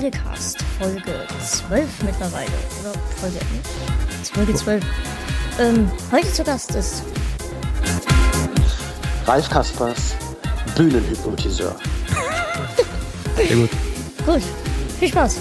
Hallo und herzlich willkommen zu The Cast, Folge 12 mittlerweile. Oder Folge, ne? Folge 12. Ähm, heute zu Gast ist Ralf Kaspers, Bühnenhypnotiseur. Sehr gut. Gut, viel Spaß.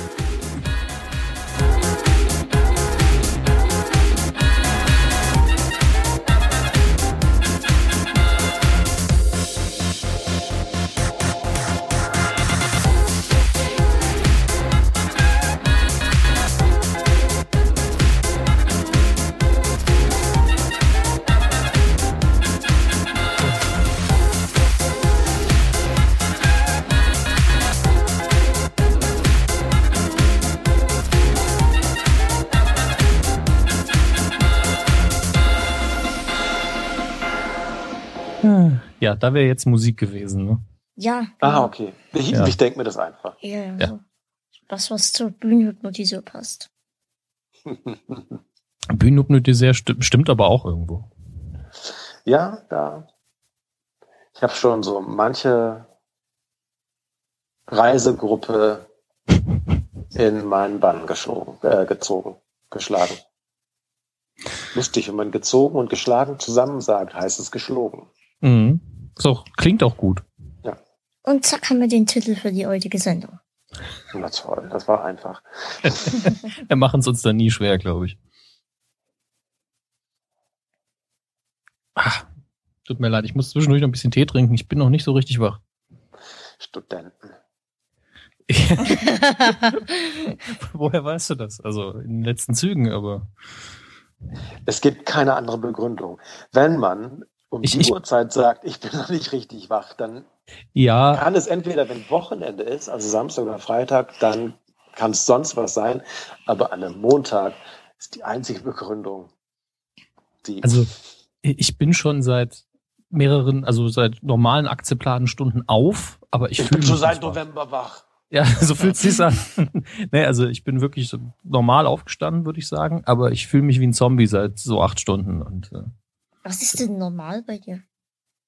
Ja, da wäre jetzt Musik gewesen. Ne? Ja, Ah, genau. okay. Ich, Ja. ich denke mir das einfach. Ja, ja. So. Was, was zur Bühnenhypnotiseur passt. Bühnenhypnotiseur sti stimmt aber auch irgendwo. ja, da. Ich habe schon so manche Reisegruppe in meinen Bann geschoben, äh, gezogen, geschlagen. Lustig, wenn man gezogen und geschlagen zusammen sagt, heißt es geschlagen. Mhm. Ist auch, klingt auch gut. Und zack haben wir den Titel für die heutige Sendung. Na toll, das war einfach. Wir machen es uns dann nie schwer, glaube ich. Ach, tut mir leid, ich muss zwischendurch noch ein bisschen Tee trinken. Ich bin noch nicht so richtig wach. Studenten. Woher weißt du das? Also in den letzten Zügen, aber. Es gibt keine andere Begründung. Wenn man um Ich- die ich- Uhrzeit sagt, ich bin noch nicht richtig wach, dann Ja, kann es entweder, wenn Wochenende ist, also Samstag oder Freitag, dann kann es sonst was sein. Aber an einem Montag ist die einzige Begründung, die. also ich bin schon seit mehreren, also seit normalen Akzeptanstunden auf, aber ich, ich fühle bin schon seit. November wach. Ja, so fühlt es sich an. nee, also ich bin wirklich so normal aufgestanden, würde ich sagen, aber ich fühle mich wie ein Zombie seit so acht Stunden. Und äh, Was ist denn normal bei dir?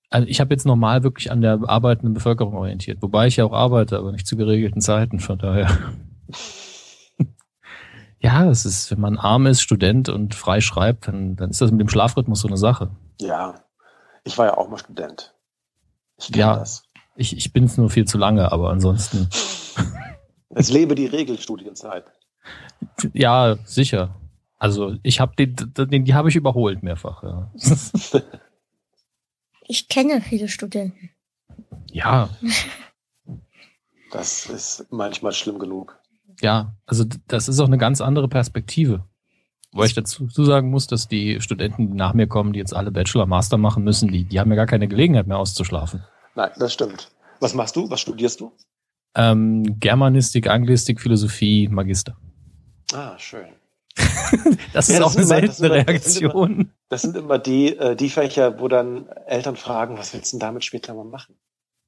also ich habe jetzt normal wirklich an der arbeitenden Bevölkerung orientiert, wobei ich ja auch arbeite, aber nicht zu geregelten Zeiten, von daher. ja, das ist, wenn man arm ist, Student und frei schreibt, dann, dann ist das mit dem Schlafrhythmus so eine Sache. Ja, ich war ja auch mal Student. Ich kenne Ja. das. Ich, ich bin es nur viel zu lange, aber ansonsten, Es lebe die Regelstudienzeit. ja, sicher. Also ich habe den, den, die habe ich überholt mehrfach. Ja. Ich kenne viele Studenten. ja, Das ist manchmal schlimm genug. Ja, also das ist auch eine ganz andere Perspektive. Weil ich dazu sagen muss, dass die Studenten, die nach mir kommen, die jetzt alle Bachelor, Master machen müssen, die, die haben ja gar keine Gelegenheit mehr auszuschlafen. Nein, das stimmt. Was machst du? Was studierst du? Ähm, Germanistik, Anglistik, Philosophie, Magister. Ah, schön. Das Ja, ist das auch eine immer- seltene das sind immer- Reaktion. Das sind immer die, äh, die Fächer, wo dann Eltern fragen, was willst du denn damit später mal machen?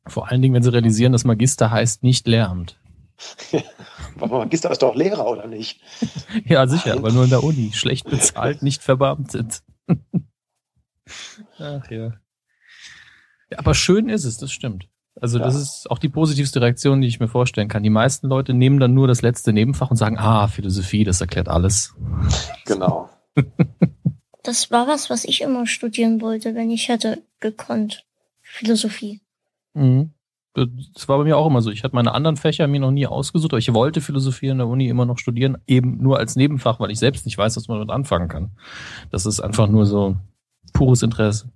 Vor allen Dingen, wenn sie realisieren, dass Magister heißt nicht Lehramt. Aber Magister ist doch Lehrer, oder nicht? Ja, sicher, Nein. aber nur in der Uni. Schlecht bezahlt, nicht verbeamtet. Ach ja. ja. Aber schön ist es, das stimmt. Also das Ja. ist auch die positivste Reaktion, die ich mir vorstellen kann. Die meisten Leute nehmen dann nur das letzte Nebenfach und sagen, ah, Philosophie, das erklärt alles. Genau. Das war was, was ich immer studieren wollte, wenn ich hätte gekonnt. Philosophie. Mhm. Das war bei mir auch immer so. Ich hatte meine anderen Fächer mir noch nie ausgesucht, aber ich wollte Philosophie in der Uni immer noch studieren, eben nur als Nebenfach, weil ich selbst nicht weiß, was man damit anfangen kann. Das ist einfach nur so pures Interesse.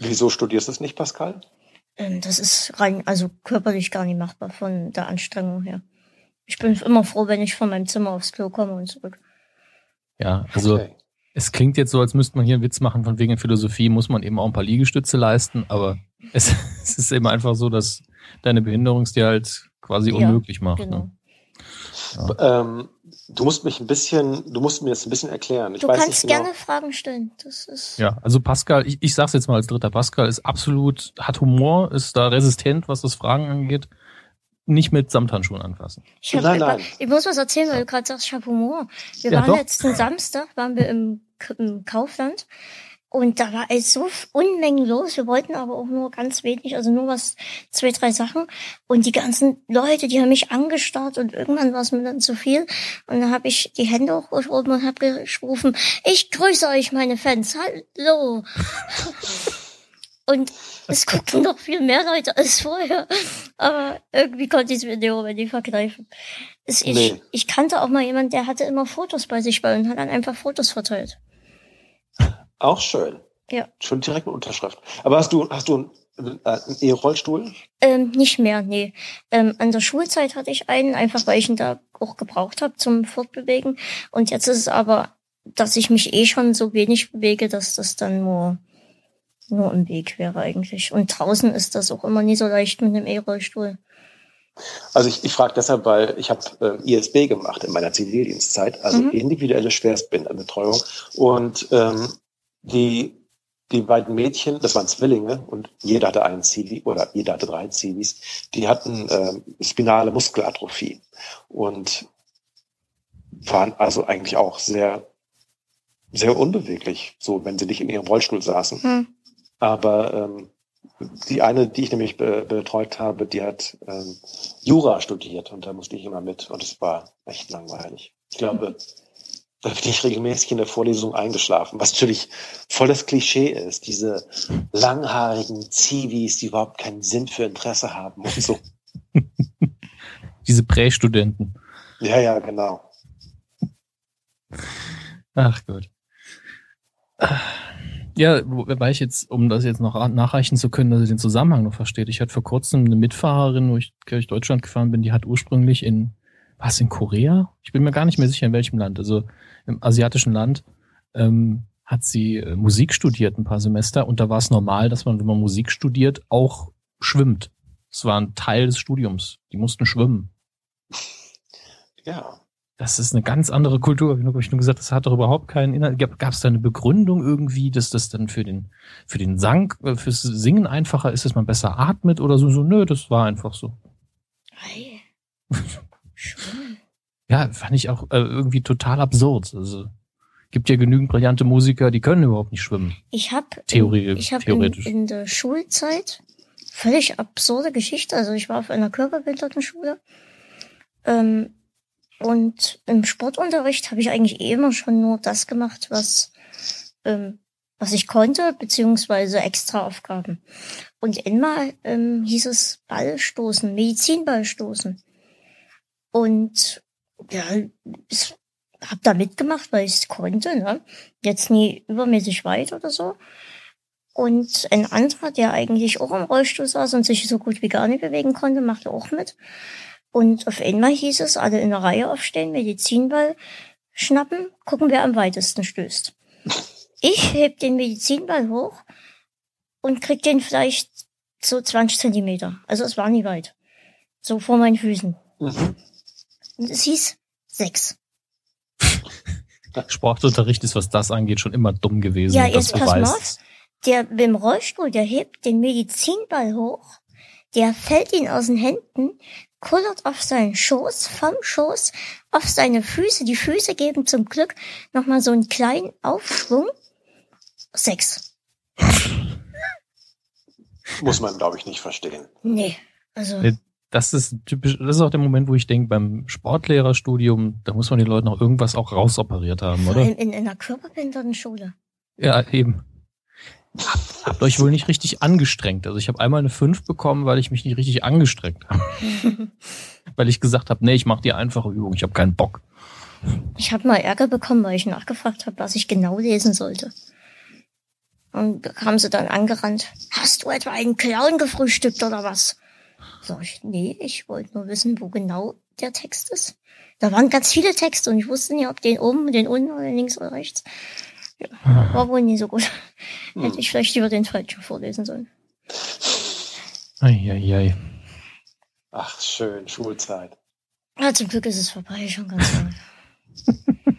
Wieso studierst du es nicht, Pascal? Ähm, Das ist rein, also körperlich gar nicht machbar von der Anstrengung her. Ich bin immer froh, wenn ich von meinem Zimmer aufs Klo komme und zurück. Ja, also Okay. Es klingt jetzt so, als müsste man hier einen Witz machen, von wegen Philosophie muss man eben auch ein paar Liegestütze leisten, aber es, es ist eben einfach so, dass deine Behinderung es dir halt quasi Ja, unmöglich macht. Genau. Ne? Ähm, du musst mich ein bisschen, du musst mir das ein bisschen erklären. Ich Du weiß kannst nicht genau. gerne Fragen stellen. Das ist. Ja, also Pascal, ich, ich sag's jetzt mal als dritter, Pascal ist absolut, hat Humor, ist da resistent, was das Fragen angeht. Nicht mit Samthandschuhen anfassen. Ich, hab, Nein, nein. ich muss was erzählen, weil du gerade sagst, ich habe Humor. Wir Ja, waren doch. letzten Samstag, waren wir im, im Kaufland Und da war es so Unmengen los. Wir wollten aber auch nur ganz wenig, also nur was, zwei, drei Sachen. Und die ganzen Leute, die haben mich angestarrt und irgendwann war es mir dann zu viel. Und dann habe ich die Hände hochgehoben und habe gerufen, ich grüße euch, meine Fans. Hallo. und es gucken noch viel mehr Leute als vorher. Aber irgendwie konnte ich es mir in dem Moment nicht vergreifen. Es, ich, nee. ich kannte auch mal jemanden, der hatte immer Fotos bei sich bei und hat dann einfach Fotos verteilt. Auch schön. Ja. Schon direkt mit Unterschrift. Aber hast du, hast du einen, äh, einen E-Rollstuhl? Ähm, nicht mehr, nee. Ähm, an der Schulzeit hatte ich einen, einfach weil ich ihn da auch gebraucht habe zum Fortbewegen. Und jetzt ist es aber, dass ich mich eh schon so wenig bewege, dass das dann nur, nur im Weg wäre eigentlich. Und draußen ist das auch immer nie so leicht mit einem E-Rollstuhl. Also ich, ich frage deshalb, weil ich habe äh, ISB gemacht in meiner Zivildienstzeit, also mhm. individuelle Schwerstbehindertenbetreuung. Und ähm, die, die beiden Mädchen, das waren Zwillinge und jeder hatte einen Zivi oder jeder hatte drei Zivis, die hatten äh, spinale Muskelatrophie und waren also eigentlich auch sehr, sehr unbeweglich, so wenn sie nicht in ihrem Rollstuhl saßen. Hm. Aber ähm, die eine, die ich nämlich be betreut habe, die hat ähm, Jura studiert und da musste ich immer mit und es war echt langweilig. Ich glaube, da bin ich regelmäßig in der Vorlesung eingeschlafen, was natürlich voll das Klischee ist. Diese langhaarigen Zivis, die überhaupt keinen Sinn für Interesse haben und so. Diese Prästudenten. Ja, ja, genau. Ach Gott. Ja, wobei ich jetzt, um das jetzt noch nachreichen zu können, dass ihr den Zusammenhang noch versteht. Ich hatte vor kurzem eine Mitfahrerin, wo ich durch Deutschland gefahren bin, die hat ursprünglich in, was in Korea? Ich bin mir gar nicht mehr sicher, in welchem Land. Also im asiatischen Land ähm, hat sie äh, Musik studiert ein paar Semester und da war es normal, dass man, wenn man Musik studiert, auch schwimmt. Es war ein Teil des Studiums. Die mussten schwimmen. Ja. Das ist eine ganz andere Kultur. Wie habe ich nur gesagt, das hat doch überhaupt keinen Inhalt. Gab es da eine Begründung irgendwie, dass das dann für den für den Sang, äh, fürs Singen einfacher ist, dass man besser atmet oder so? So, nö, das war einfach so. Hey. Ja, fand ich auch äh, irgendwie total absurd. Also gibt ja genügend brillante Musiker, die können überhaupt nicht schwimmen. Ich habe Theorie, ich hab theoretisch. In, in der Schulzeit völlig absurde Geschichte. Also ich war auf einer Körperbehindertenschule. Ähm, und im Sportunterricht habe ich eigentlich eh immer schon nur das gemacht, was, ähm, was ich konnte, beziehungsweise Extraaufgaben. Und einmal ähm, hieß es Ballstoßen, Medizinballstoßen. Und ja, ich hab da mitgemacht, weil ich es konnte, ne? Jetzt nie übermäßig weit oder so. Und ein anderer, der eigentlich auch im Rollstuhl saß und sich so gut wie gar nicht bewegen konnte, machte auch mit. Und auf einmal hieß es, alle in der Reihe aufstehen, Medizinball schnappen, gucken, wer am weitesten stößt. Ich heb den Medizinball hoch und krieg den vielleicht so 20 Zentimeter. Also es war nie weit. So vor meinen Füßen. Mhm. Und es hieß sechs. Sportunterricht ist, was das angeht, schon immer dumm gewesen. Ja, jetzt pass mal auf. Der mit dem Rollstuhl, der hebt den Medizinball hoch, der fällt ihn aus den Händen, kullert auf seinen Schoß, vom Schoß auf seine Füße. Die Füße geben zum Glück nochmal so einen kleinen Aufschwung. Sechs. Muss man, glaube ich, nicht verstehen. Nee, also das ist typisch, das ist auch der Moment, wo ich denke, beim Sportlehrerstudium, da muss man den Leuten auch irgendwas auch rausoperiert haben, oder? In, in einer körperbehinderten Schule. Ja, eben. Habt, habt euch wohl nicht richtig angestrengt. Also ich habe einmal eine 5 bekommen, weil ich mich nicht richtig angestrengt habe. weil ich gesagt habe, nee, ich mache die einfache Übung, ich habe keinen Bock. Ich habe mal Ärger bekommen, weil ich nachgefragt habe, was ich genau lesen sollte. Und da kam sie dann angerannt. Hast du etwa einen Clown gefrühstückt oder was? Sag ich, nee, ich wollte nur wissen, wo genau der Text ist. Da waren ganz viele Texte und ich wusste nicht, ob den oben, den unten oder links oder rechts. Ja, war wohl nie so gut. Hm. Hätte ich vielleicht lieber den falschen vorlesen sollen. Eieiei. Ach, schön, Schulzeit. Ja, zum Glück ist es vorbei, schon ganz lange.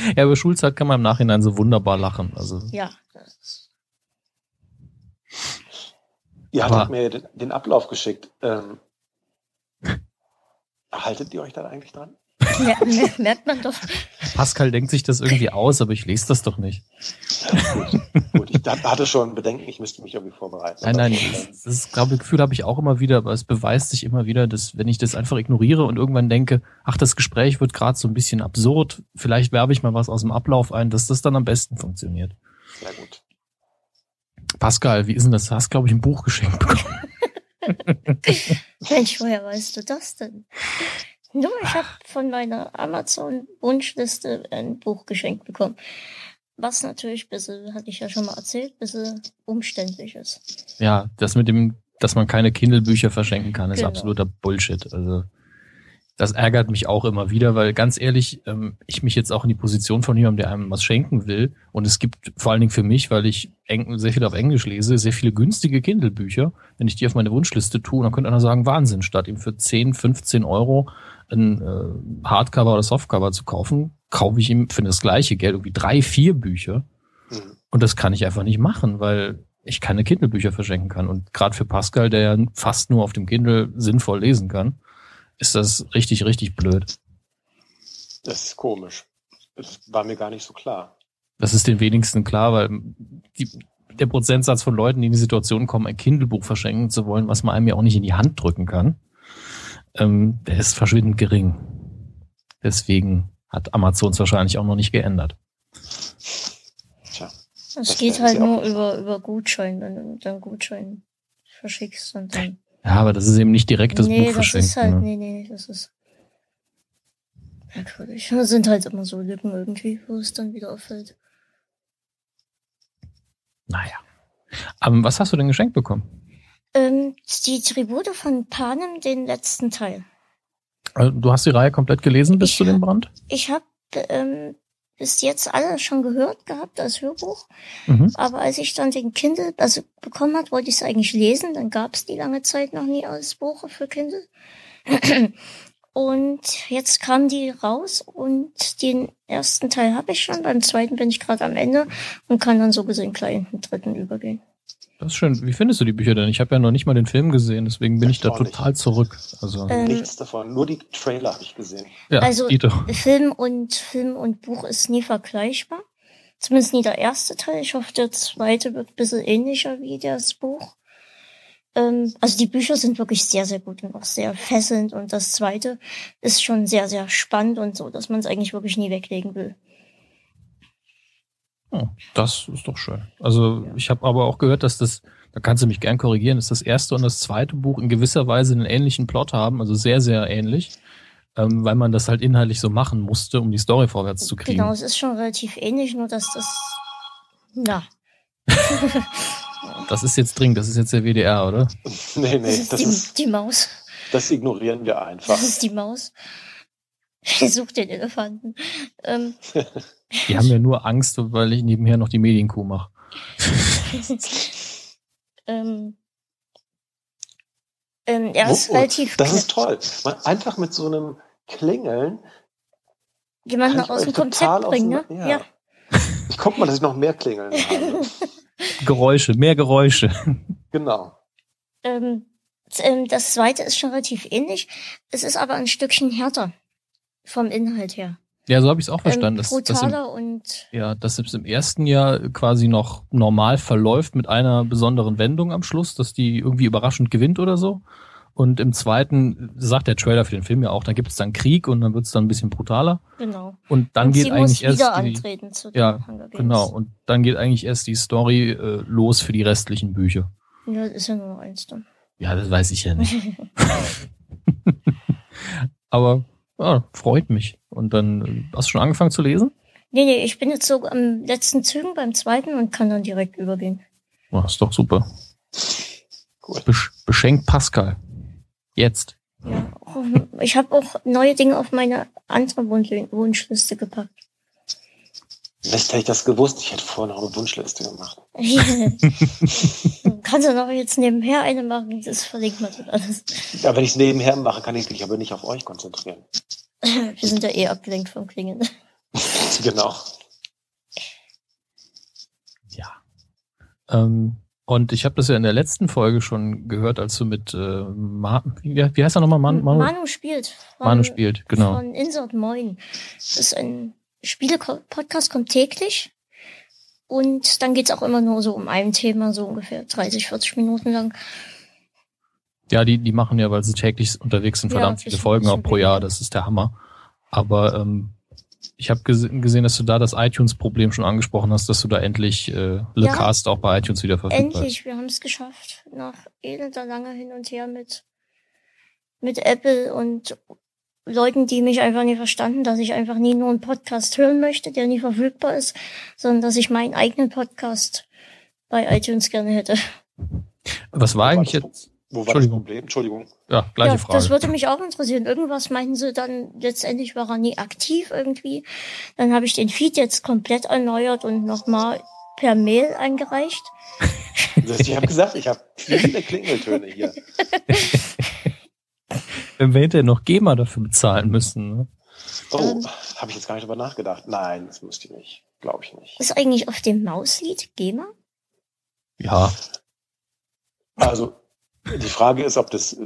ja, über Schulzeit kann man im Nachhinein so wunderbar lachen. Also. Ja, das ist Ihr hattet mir den, den, Ablauf geschickt. Ähm, haltet ihr euch dann eigentlich dran? Ja, merkt man doch. Pascal denkt sich das irgendwie aus, aber ich lese das doch nicht. gut, gut. Ich hatte schon Bedenken, ich müsste mich irgendwie vorbereiten. Nein, nein, das, das glaube, Gefühl habe ich auch immer wieder, aber es beweist sich immer wieder, dass wenn ich das einfach ignoriere und irgendwann denke, ach, das Gespräch wird gerade so ein bisschen absurd, vielleicht werbe ich mal was aus dem Ablauf ein, dass das dann am besten funktioniert. Sehr gut. Pascal, wie ist denn das? Du hast, glaube ich, ein Buch geschenkt bekommen. Mensch, woher weißt du das denn? Nur, ich habe von meiner Amazon-Wunschliste ein Buch geschenkt bekommen. Was natürlich bisschen, hatte ich ja schon mal erzählt, bisschen umständlich ist. Ja, das mit dem, dass man keine Kindle-Bücher verschenken kann, ist genau. absoluter Bullshit. Also das ärgert mich auch immer wieder, weil ganz ehrlich, ähm, ich mich jetzt auch in die Position von jemandem, der einem was schenken will. Und es gibt vor allen Dingen für mich, weil ich sehr viel auf Englisch lese, sehr viele günstige Kindle-Bücher. Wenn ich die auf meine Wunschliste tue, dann könnte einer sagen, Wahnsinn, statt ihm für 10, 15 Euro ein äh, Hardcover oder Softcover zu kaufen, kaufe ich ihm für das gleiche Geld irgendwie drei, vier Bücher. Mhm. Und das kann ich einfach nicht machen, weil ich keine Kindle-Bücher verschenken kann. Und gerade für Pascal, der ja fast nur auf dem Kindle sinnvoll lesen kann, ist das richtig, richtig blöd. Das ist komisch. Das war mir gar nicht so klar. Das ist den wenigsten klar, weil die, der Prozentsatz von Leuten, die in die Situation kommen, ein Kindle-Buch verschenken zu wollen, was man einem ja auch nicht in die Hand drücken kann, ähm, der ist verschwindend gering. Deswegen hat Amazon es wahrscheinlich auch noch nicht geändert. Tja. Es geht halt nur über, über Gutschein, wenn du dann Gutschein verschickst und dann. Ja, aber das ist eben nicht direkt das nee, Buch verschenken. Das ist halt, ne? nee, nee, das ist merkwürdig. Das sind halt immer so Lücken irgendwie, wo es dann wieder auffällt. Naja. Aber was hast du denn geschenkt bekommen? Ähm, die Tribute von Panem, den letzten Teil. Also, du hast die Reihe komplett gelesen bis ich zu dem Brand? Ich habe ähm, bis jetzt alles schon gehört gehabt als Hörbuch. Mhm. Aber als ich dann den Kindle also bekommen hat, wollte ich es eigentlich lesen. Dann gab es die lange Zeit noch nie als Buch für Kindle. Und jetzt kam die raus und den ersten Teil habe ich schon. Beim zweiten bin ich gerade am Ende und kann dann so gesehen gleich in den dritten übergehen. Das ist schön. Wie findest du die Bücher denn? Ich habe ja noch nicht mal den Film gesehen, deswegen bin ich, ich da total nicht. zurück. Also ähm, nichts davon, nur die Trailer habe ich gesehen. Ja, also Film und Film und Buch ist nie vergleichbar. Zumindest nie der erste Teil. Ich hoffe, der zweite wird ein bisschen ähnlicher wie das Buch. Ähm, also die Bücher sind wirklich sehr, sehr gut und auch sehr fesselnd. Und das zweite ist schon sehr, sehr spannend und so, dass man es eigentlich wirklich nie weglegen will. Oh, das ist doch schön. Also ich habe aber auch gehört, dass das, da kannst du mich gern korrigieren, dass das erste und das zweite Buch in gewisser Weise einen ähnlichen Plot haben, also sehr, sehr ähnlich, ähm, weil man das halt inhaltlich so machen musste, um die Story vorwärts zu kriegen. Genau, es ist schon relativ ähnlich, nur dass das, na. das ist jetzt dringend, das ist jetzt der WDR, oder? Nee, nee, das ist, das die, ist die Maus. Das ignorieren wir einfach. Das ist die Maus. Ich suche den Elefanten. Ähm, Die haben ja nur Angst, weil ich nebenher noch die Medienkuh mache. ähm, ähm, er ist oh, relativ. Das ist toll. Man, einfach mit so einem Klingeln. Jemanden aus dem Konzept bringen, ne? Ja. ja. Ich guck mal, dass ich noch mehr Klingeln habe. Geräusche, mehr Geräusche. Genau. Ähm, ähm, das zweite ist schon relativ ähnlich. Es ist aber ein Stückchen härter vom Inhalt her. Ja, so habe ich es auch verstanden. Ähm, dass, dass im, und ja, dass es im ersten Jahr quasi noch normal verläuft mit einer besonderen Wendung am Schluss, dass die irgendwie überraschend gewinnt oder so. Und im zweiten sagt der Trailer für den Film ja auch, da gibt es dann Krieg und dann wird es dann ein bisschen brutaler. Genau. Und dann und geht eigentlich erst die, zu ja, genau. Und dann geht eigentlich erst die Story äh, los für die restlichen Bücher. Ja, das ist ja nur noch eins dann. Ja, das weiß ich ja nicht. Aber ja, freut mich. Und dann hast du schon angefangen zu lesen? Nee, nee, ich bin jetzt so am letzten Zügen beim zweiten und kann dann direkt übergehen. Oh, ist doch super. Cool. Besch beschenkt Pascal. Jetzt. Ja, ich habe auch neue Dinge auf meine andere Wunschliste gepackt. Mist, hätte ich das gewusst, ich hätte vorher noch eine Wunschliste gemacht. Kannst du noch jetzt nebenher eine machen, das verlinkt man dann alles. Ja, wenn ich es nebenher mache, kann ich mich aber nicht auf euch konzentrieren. Wir sind ja eh abgelenkt vom Klingen. genau. Ja. Ähm, und ich habe das ja in der letzten Folge schon gehört, als du mit äh, Ma wie, wie heißt er nochmal? Man Manu? Manu spielt. Von, Manu spielt, genau. Von Insert Moin. Das ist ein Spiele-Podcast, kommt täglich. Und dann geht's auch immer nur so um ein Thema, so ungefähr 30, 40 Minuten lang. Ja, die, die machen ja, weil sie täglich unterwegs sind, verdammt ja, viele Folgen auch pro Jahr. Das ist der Hammer. Aber ähm, ich habe gesehen, dass du da das iTunes-Problem schon angesprochen hast, dass du da endlich äh, Le ja, Cast auch bei iTunes wieder verfügbar Endlich, wir haben es geschafft. Nach elender langer hin und her mit, mit Apple und Leuten, die mich einfach nie verstanden, dass ich einfach nie nur einen Podcast hören möchte, der nie verfügbar ist, sondern dass ich meinen eigenen Podcast bei iTunes gerne hätte. Was war eigentlich jetzt? Wo war das Problem? Entschuldigung. Ja, gleiche ja, Frage. Das würde mich auch interessieren. Irgendwas meinten sie dann, letztendlich war er nie aktiv irgendwie. Dann habe ich den Feed jetzt komplett erneuert und nochmal per Mail eingereicht. Ich habe gesagt, ich habe viele Klingeltöne hier. Wenn wir hinterher noch GEMA dafür bezahlen müssen. Ne? Oh, ähm, habe ich jetzt gar nicht drüber nachgedacht. Nein, das müsste ich nicht. Glaube ich nicht. Ist eigentlich auf dem Mauslied GEMA? Ja. Also, die Frage ist, ob das,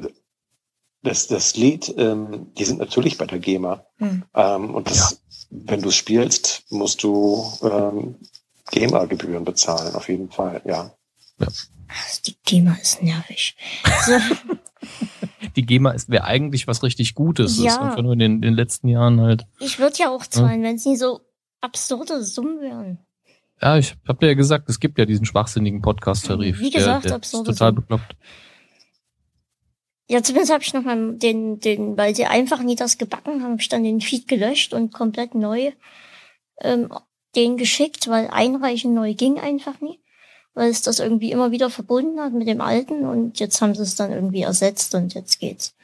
das, das Lied, ähm, die sind natürlich bei der GEMA. Hm. Ähm, und das, ja. wenn du spielst, musst du ähm, GEMA-Gebühren bezahlen, auf jeden Fall, ja. ja. Also die GEMA ist nervig. So. die GEMA ist wäre eigentlich was richtig Gutes. Ja. Ist einfach nur in den, in den letzten Jahren halt. Ich würde ja auch zahlen, ja. wenn es nie so absurde Summen wären. Ja, ich hab dir ja gesagt, es gibt ja diesen schwachsinnigen Podcast-Tarif. Wie gesagt, der, der absurde ist total Summen. bekloppt. Ja, zumindest habe ich nochmal den, den, weil sie einfach nie das gebacken haben, habe ich dann den Feed gelöscht und komplett neu ähm, den geschickt, weil einreichen neu ging einfach nie weil es das irgendwie immer wieder verbunden hat mit dem alten und jetzt haben sie es dann irgendwie ersetzt und jetzt geht's.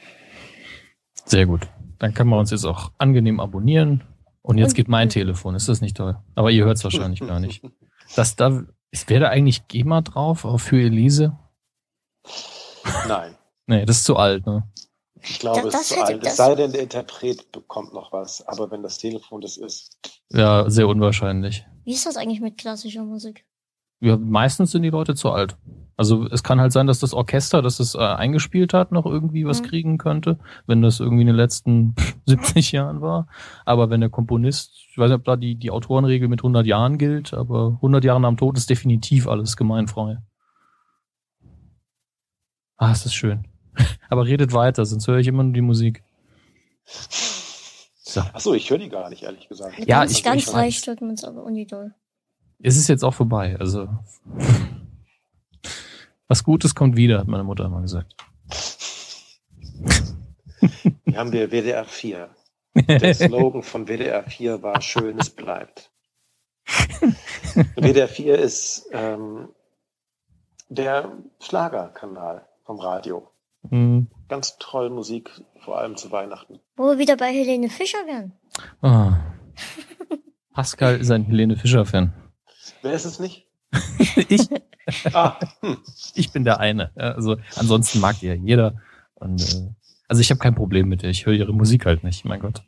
Sehr gut. Dann kann man uns jetzt auch angenehm abonnieren. Und jetzt geht mein Telefon. Ist das nicht toll? Aber ihr hört es wahrscheinlich gar nicht. Das da, ist, wäre da eigentlich GEMA drauf, auch für Elise? Nein. nee, das ist zu alt, ne? Ich glaube, das, es ist zu alt. Es sei denn, der Interpret bekommt noch was. Aber wenn das Telefon das ist. Ja, sehr unwahrscheinlich. Wie ist das eigentlich mit klassischer Musik? Ja, meistens sind die Leute zu alt. Also es kann halt sein, dass das Orchester, das es äh, eingespielt hat, noch irgendwie was mhm. kriegen könnte, wenn das irgendwie in den letzten 70 Jahren war. Aber wenn der Komponist, ich weiß nicht, ob da die, die Autorenregel mit 100 Jahren gilt, aber 100 Jahre am Tod ist definitiv alles gemeinfrei. Ah, ist das schön. aber redet weiter, sonst höre ich immer nur die Musik. So. Ach so, ich höre die gar nicht, ehrlich gesagt. Ja, ganz, ich, ganz ich leicht hört man es aber unidoll. Es ist jetzt auch vorbei. Also was Gutes kommt wieder, hat meine Mutter immer gesagt. Wir haben wir WDR 4. Der Slogan von WDR 4 war Schönes bleibt. WDR 4 ist ähm, der Schlagerkanal vom Radio. Mhm. Ganz toll Musik, vor allem zu Weihnachten. Wo wir wieder bei Helene Fischer wären. Oh. Pascal ist ein Helene Fischer-Fan. Wer ist es nicht? ich. ah, hm. Ich bin der eine. Also ansonsten mag die ja jeder. Und, äh, also ich habe kein Problem mit ihr. Ich höre ihre Musik halt nicht, mein Gott.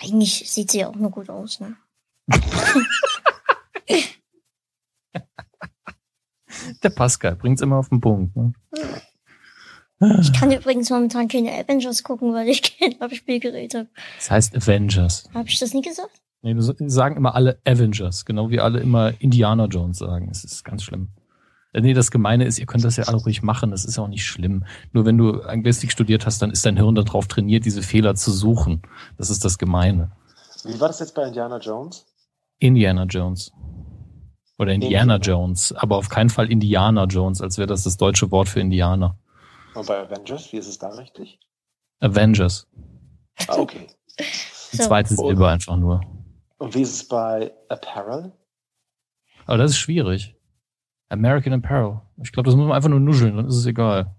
Eigentlich sieht sie ja auch nur gut aus, ne? der Pascal bringt's immer auf den Punkt. Ne? Ich kann übrigens momentan keine Avengers gucken, weil ich kein Abspielgerät habe. Das heißt Avengers. Habe ich das nie gesagt? Nee, sagen immer alle Avengers, genau wie alle immer Indiana Jones sagen. Das ist ganz schlimm. Äh, nee, das Gemeine ist, ihr könnt das ja alle ruhig machen, das ist ja auch nicht schlimm. Nur wenn du Anglistik studiert hast, dann ist dein Hirn darauf trainiert, diese Fehler zu suchen. Das ist das Gemeine. Wie war das jetzt bei Indiana Jones? Indiana Jones. Oder Indiana, Indiana. Jones, aber auf keinen Fall Indiana Jones, als wäre das das deutsche Wort für Indianer. Und bei Avengers, wie ist es da richtig? Avengers. Ah, okay. Die zweite Silbe einfach nur. Und wie ist es bei Apparel? Aber das ist schwierig. American Apparel. Ich glaube, das muss man einfach nur nuscheln, dann ist es egal.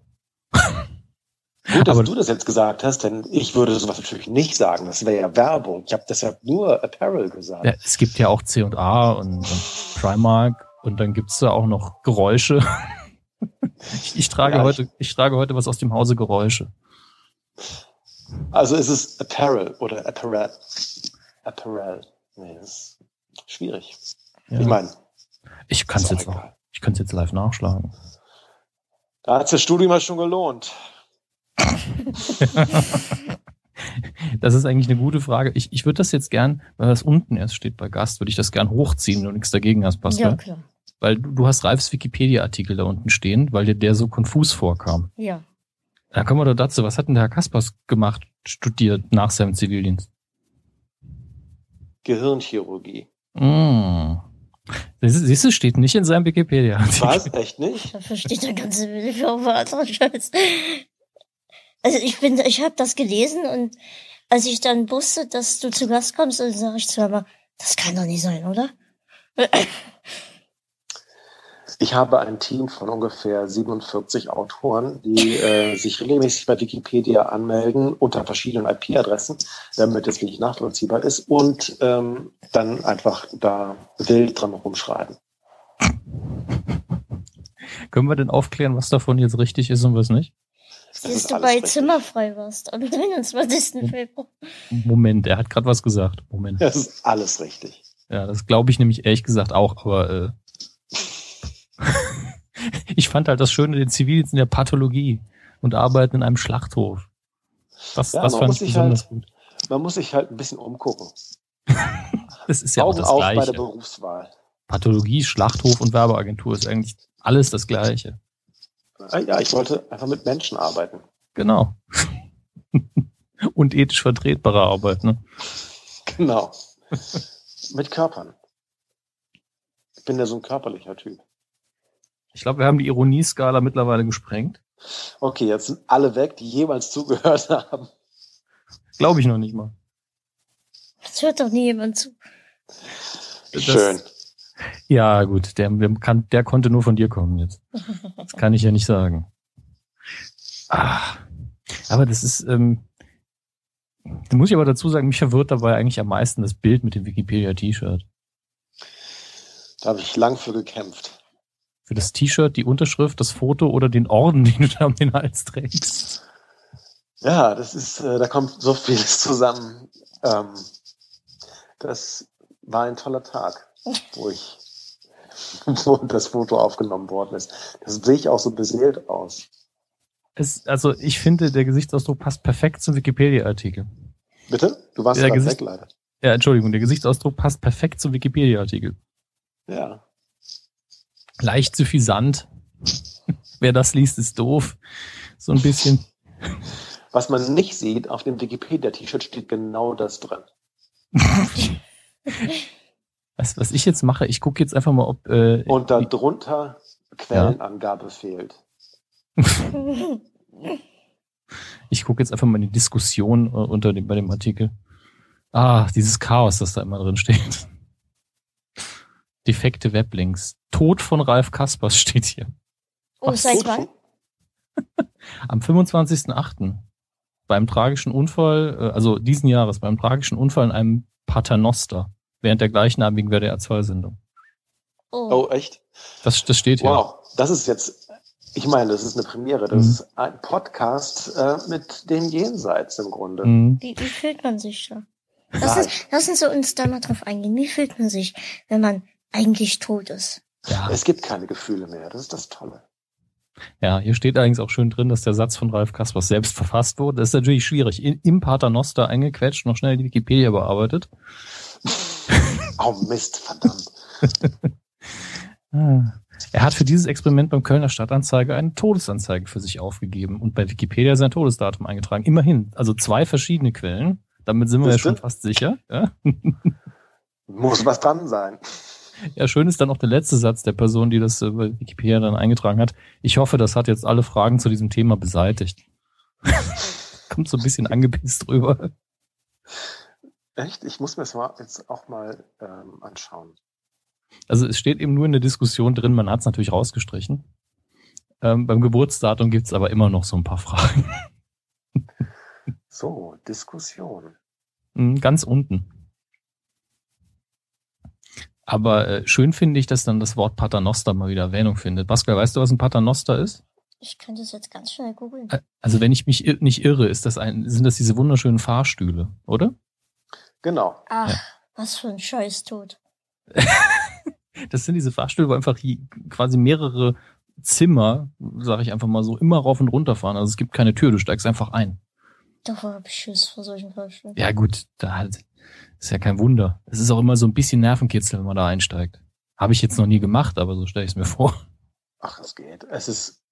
Gut, dass Aber, du das jetzt gesagt hast, denn ich würde sowas natürlich nicht sagen. Das wäre ja Werbung. Ich habe deshalb nur Apparel gesagt. Ja, es gibt ja auch C&A und, und Primark und dann gibt's da auch noch Geräusche. ich, ich, trage ja, heute, ich, ich trage heute was aus dem Hause Geräusche. Also ist es Apparel oder Apparel. Apparel. Nee, das ist schwierig. Ja. Ich meine. Ich kann es jetzt auch, ich kann jetzt live nachschlagen. Da hat das Studium mal schon gelohnt. Das ist eigentlich eine gute Frage. Ich, ich würde das jetzt gern, weil das unten erst steht bei Gast, würde ich das gern hochziehen, wenn du nichts dagegen hast, Pascal. Ja, klar. Weil du, du hast Ralfs Wikipedia-Artikel da unten stehen, weil dir der so konfus vorkam. Ja. Da kommen wir doch dazu. Was hat denn der Herr Kaspers gemacht, studiert nach seinem Zivildienst? Gehirnchirurgie. Mm. Siehst du, steht nicht in seinem Wikipedia. Was? Echt nicht? Dafür steht der ganze anderer Scheiß. Also ich bin, ich habe das gelesen und als ich dann wusste, dass du zu Gast kommst, dann sage ich zu Mama, das kann doch nicht sein, oder? Ich habe ein Team von ungefähr 47 Autoren, die äh, sich regelmäßig bei Wikipedia anmelden unter verschiedenen IP-Adressen, damit es wirklich nachvollziehbar ist und ähm, dann einfach da wild dran rumschreiben. Können wir denn aufklären, was davon jetzt richtig ist und was nicht? Siehst du bei richtig. Zimmerfrei warst am 29. Februar. Moment, er hat gerade was gesagt. Moment. Das ist alles richtig. Ja, das glaube ich nämlich ehrlich gesagt auch, aber äh, ich fand halt das Schöne, den Zivildienst in der Pathologie und arbeiten in einem Schlachthof. Das, ja, das fand ich besonders halt, gut. Man muss sich halt ein bisschen umgucken. das ist ja Augen auch das auf Gleiche. bei der Berufswahl. Pathologie, Schlachthof und Werbeagentur ist eigentlich alles das Gleiche. Ah, ja, ich wollte einfach mit Menschen arbeiten. Genau. und ethisch vertretbare Arbeit, ne? Genau. mit Körpern. Ich bin ja so ein körperlicher Typ. Ich glaube, wir haben die Ironieskala mittlerweile gesprengt. Okay, jetzt sind alle weg, die jemals zugehört haben. Glaube ich noch nicht mal. Das hört doch nie jemand zu. Das, Schön. Ja, gut, der, der, kann, der konnte nur von dir kommen jetzt. Das kann ich ja nicht sagen. Ah, aber das ist, ähm, da muss ich aber dazu sagen, mich verwirrt dabei eigentlich am meisten das Bild mit dem Wikipedia-T-Shirt. Da habe ich lang für gekämpft für das T-Shirt, die Unterschrift, das Foto oder den Orden, den du da um den Hals trägst? Ja, das ist, äh, da kommt so vieles zusammen. Ähm, das war ein toller Tag, wo ich, wo das Foto aufgenommen worden ist. Das sehe ich auch so beseelt aus. Es, also ich finde, der Gesichtsausdruck passt perfekt zum Wikipedia-Artikel. Bitte? Du warst ja Gesicht, weg, leider. Ja, Entschuldigung, der Gesichtsausdruck passt perfekt zum Wikipedia-Artikel. Ja leicht suffisant. Wer das liest, ist doof. So ein bisschen. Was man nicht sieht, auf dem Wikipedia-T-Shirt steht genau das drin. was, was ich jetzt mache, ich gucke jetzt einfach mal, ob. Äh, Und da drunter Quellenangabe ja. fehlt. ich gucke jetzt einfach mal in die Diskussion äh, unter dem, bei dem Artikel. Ah, dieses Chaos, das da immer drin steht. Defekte Weblinks. Tod von Ralf Kaspers steht hier. Oh, seit wann? Am 25.08. Beim tragischen Unfall, äh, also diesen Jahres, beim tragischen Unfall in einem Paternoster während der gleichnamigen WDR 2 Sendung. Oh. oh, echt? Das, das steht hier. Wow, das ist jetzt, ich meine, das ist eine Premiere. Das mhm. ist ein Podcast äh, mit dem Jenseits im Grunde. Mhm. Wie, wie fühlt man sich da? Lass uns, lass uns so uns da mal drauf eingehen. Wie fühlt man sich, wenn man eigentlich tot ist. Ja. Es gibt keine Gefühle mehr. Das ist das Tolle. Ja, hier steht allerdings auch schön drin, dass der Satz von Ralf Kaspers selbst verfasst wurde. Das ist natürlich schwierig. In, Im Paternoster eingequetscht, noch schnell die Wikipedia bearbeitet. oh Mist, verdammt. er hat für dieses Experiment beim Kölner Stadtanzeiger eine Todesanzeige für sich aufgegeben und bei Wikipedia sein Todesdatum eingetragen. Immerhin. Also zwei verschiedene Quellen. Damit sind wir ja schon fast sicher. Ja? Muss was dran sein. Ja, schön ist dann auch der letzte Satz der Person, die das bei Wikipedia dann eingetragen hat. Ich hoffe, das hat jetzt alle Fragen zu diesem Thema beseitigt. Kommt so ein bisschen angepisst drüber. Echt? Ich muss mir das mal jetzt auch mal ähm, anschauen. Also es steht eben nur in der Diskussion drin, man hat es natürlich rausgestrichen. Ähm, beim Geburtsdatum gibt's aber immer noch so ein paar Fragen. so, Diskussion. Hm, ganz unten. Aber äh, schön finde ich, dass dann das Wort Paternoster mal wieder Erwähnung findet. Pascal, weißt du, was ein Paternoster ist? Ich könnte es jetzt ganz schnell googeln. Also wenn ich mich nicht irre, ist das ein, sind das diese wunderschönen Fahrstühle, oder? Genau. Ach, ja. was für ein Scheißtod. das sind diese Fahrstühle, wo einfach quasi mehrere Zimmer, sage ich einfach mal so, immer rauf und runter fahren. Also es gibt keine Tür, du steigst einfach ein. Davor habe ich Schiss vor solchen Fallstellen. Ja gut, da halt, ist ja kein Wunder. Es ist auch immer so ein bisschen Nervenkitzel, wenn man da einsteigt. Habe ich jetzt noch nie gemacht, aber so stelle ich es mir vor. Ach, es geht. Es ist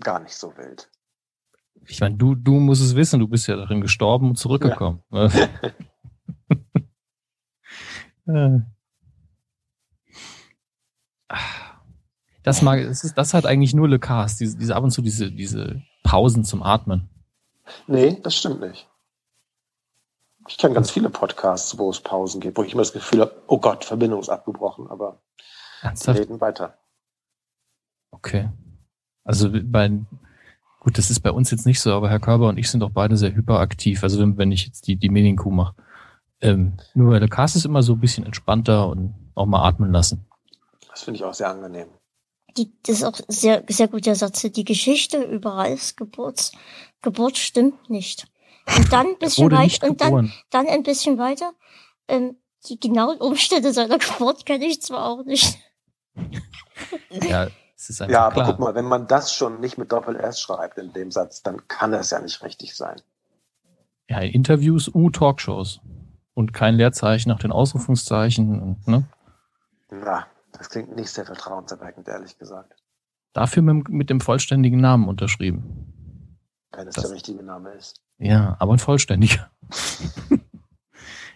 gar nicht so wild. Ich meine, du, du musst es wissen, du bist ja darin gestorben und zurückgekommen. Ja. Äh. das mag, das ist, das hat eigentlich nur Le Cast, diese, diese ab und zu diese, diese Pausen zum Atmen. Nee, das stimmt nicht. Ich kenne ganz viele Podcasts, wo es Pausen gibt, wo ich immer das Gefühl habe, oh Gott, Verbindung ist abgebrochen, aber Ernsthaft? reden weiter. Okay. Also bei, gut, das ist bei uns jetzt nicht so, aber Herr Körber und ich sind auch beide sehr hyperaktiv. Also wenn, wenn ich jetzt die, die Medienkuh mache. Ähm, nur der Cast ist immer so ein bisschen entspannter und auch mal atmen lassen. Das finde ich auch sehr angenehm. Die, das ist auch sehr, sehr guter Satz. Die Geschichte über Ralfs Geburts, Geburt stimmt nicht. Und dann ein bisschen weiter, und dann, dann ein bisschen weiter. Ähm, die genauen Umstände seiner Geburt kenne ich zwar auch nicht. ja, es ist einfach Ja, aber klar. guck mal, wenn man das schon nicht mit Doppel-S schreibt in dem Satz, dann kann es ja nicht richtig sein. Ja, in Interviews, uh, Talkshows. Und kein Leerzeichen nach den Ausrufungszeichen, ne? Na, das klingt nicht sehr vertrauenserweckend, ehrlich gesagt. Dafür mit, mit dem vollständigen Namen unterschrieben. Wenn es das, der richtige Name ist. Ja, aber ein vollständiger.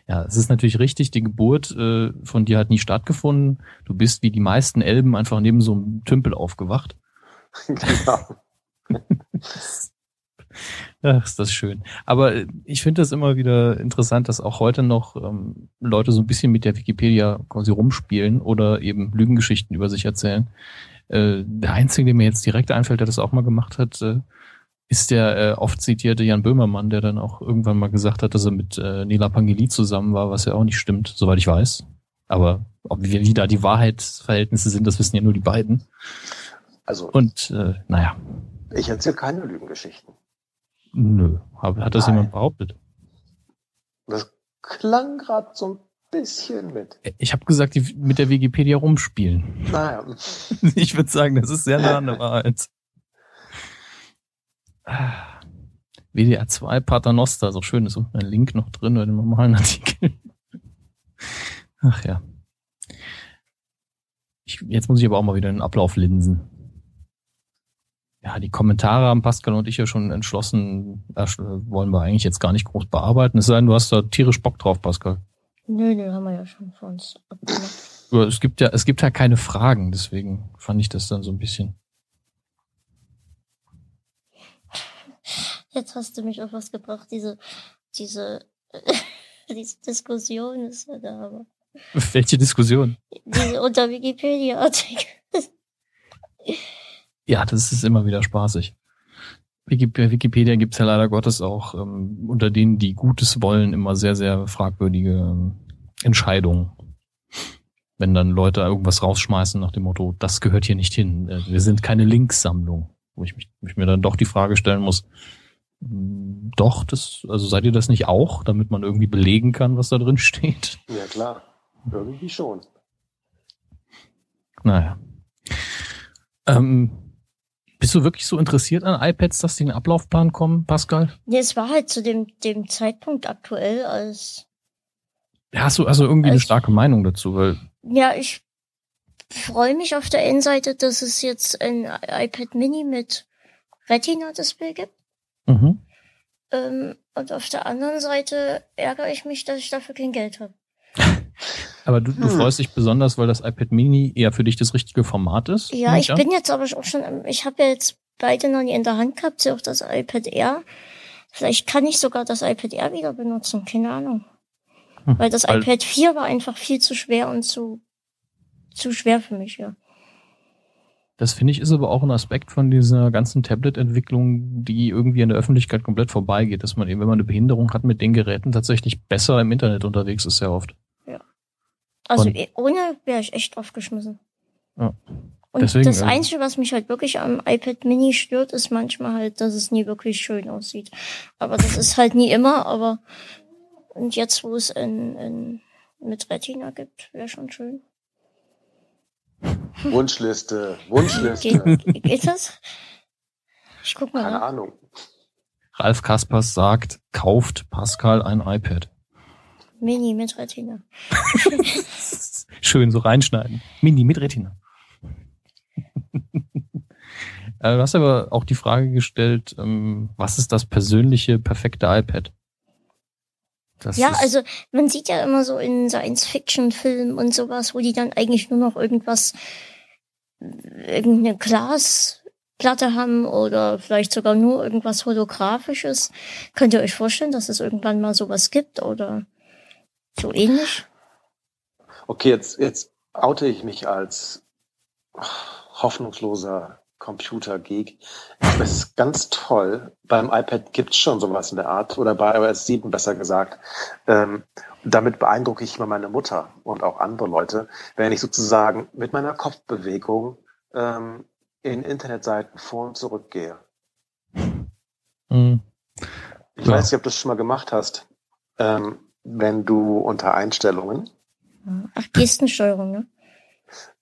ja, es ist natürlich richtig, die Geburt äh, von dir hat nie stattgefunden. Du bist wie die meisten Elben einfach neben so einem Tümpel aufgewacht. genau. Ach, ist das schön. Aber äh, ich finde das immer wieder interessant, dass auch heute noch ähm, Leute so ein bisschen mit der Wikipedia quasi rumspielen oder eben Lügengeschichten über sich erzählen. Äh, der Einzige, der mir jetzt direkt einfällt, der das auch mal gemacht hat, äh, ist der äh, oft zitierte Jan Böhmermann, der dann auch irgendwann mal gesagt hat, dass er mit äh, Nela Pangeli zusammen war, was ja auch nicht stimmt, soweit ich weiß. Aber ob wie, wie da die Wahrheitsverhältnisse sind, das wissen ja nur die beiden. Also. Und äh, naja. Ich erzähle keine Lügengeschichten. Nö. Hat, hat das Nein. jemand behauptet? Das klang gerade so ein bisschen mit. Ich habe gesagt, die mit der Wikipedia rumspielen. Naja. Ich würde sagen, das ist sehr nah an der Wahrheit. WDR 2 Paternoster, so schön ist unten ein Link noch drin bei dem normalen Artikel. Ach ja. Ich, jetzt muss ich aber auch mal wieder den Ablauf linsen. Ja, die Kommentare haben Pascal und ich ja schon entschlossen, das wollen wir eigentlich jetzt gar nicht groß bearbeiten. Es sei denn, du hast da tierisch Bock drauf, Pascal. Nö, nö, haben wir ja schon vor uns Es gibt ja, es gibt ja keine Fragen, deswegen fand ich das dann so ein bisschen. Jetzt hast du mich auf was gebracht. Diese, diese, diese Diskussion ist ja da, aber. Welche Diskussion? Diese unter Wikipedia-Artikel. ja, das ist immer wieder spaßig. Bei Wikipedia gibt's ja leider Gottes auch ähm, unter denen, die Gutes wollen, immer sehr, sehr fragwürdige ähm, Entscheidungen. Wenn dann Leute irgendwas rausschmeißen nach dem Motto, das gehört hier nicht hin. Äh, wir sind keine Linkssammlung. Wo ich, mich, ich mir dann doch die Frage stellen muss, doch, das, also seid ihr das nicht auch, damit man irgendwie belegen kann, was da drin steht? Ja, klar. Irgendwie schon. Naja. Ähm, bist du wirklich so interessiert an iPads, dass die in den Ablaufplan kommen, Pascal? Ja, es war halt zu dem, dem Zeitpunkt aktuell, als. Ja, hast du also irgendwie als, eine starke Meinung dazu, weil. Ja, ich freue mich auf der einen Seite, dass es jetzt ein iPad Mini mit Retina-Display gibt. Mhm. Ähm, und auf der anderen Seite ärgere ich mich, dass ich dafür kein Geld habe. Aber du, du hm. freust dich besonders, weil das iPad Mini eher für dich das richtige Format ist? Ja, ich bin jetzt aber auch schon, ich habe ja jetzt beide noch nie in der Hand gehabt, auch das iPad Air. Vielleicht kann ich sogar das iPad Air wieder benutzen, keine Ahnung. Hm, weil das weil iPad 4 war einfach viel zu schwer und zu, zu schwer für mich, ja. Das finde ich ist aber auch ein Aspekt von dieser ganzen Tablet-Entwicklung, die irgendwie in der Öffentlichkeit komplett vorbeigeht, dass man eben, wenn man eine Behinderung hat, mit den Geräten tatsächlich besser im Internet unterwegs ist, sehr oft. Ja. Also und, ohne wäre ich echt aufgeschmissen. Ja. Und Deswegen, das Einzige, was mich halt wirklich am iPad Mini stört, ist manchmal halt, dass es nie wirklich schön aussieht. Aber das ist halt nie immer, aber und jetzt, wo es in, in, mit Retina gibt, wäre schon schön. Wunschliste, Wunschliste. Geht, geht das? Ich guck mal. Keine nach. Ahnung. Ralf Kaspers sagt, kauft Pascal ein iPad. Mini mit Retina. Schön so reinschneiden. Mini mit Retina. Äh, du hast aber auch die Frage gestellt, ähm, was ist das persönliche, perfekte iPad? Das ja, also man sieht ja immer so in Science-Fiction-Filmen und sowas, wo die dann eigentlich nur noch irgendwas, irgendeine Glasplatte haben oder vielleicht sogar nur irgendwas Holographisches. Könnt ihr euch vorstellen, dass es irgendwann mal sowas gibt oder so ähnlich? Okay, jetzt, jetzt oute ich mich als hoffnungsloser Computer-Geek. Das ist ganz toll. Beim iPad gibt's schon sowas in der Art oder bei iOS 7 besser gesagt. Ähm, damit beeindrucke ich immer meine Mutter und auch andere Leute, wenn ich sozusagen mit meiner Kopfbewegung ähm, in Internetseiten vor und zurück gehe. Mhm. Ich ja. weiß nicht, ob du das schon mal gemacht hast. Ähm, wenn du unter Einstellungen Ach, Gestensteuerung, ne?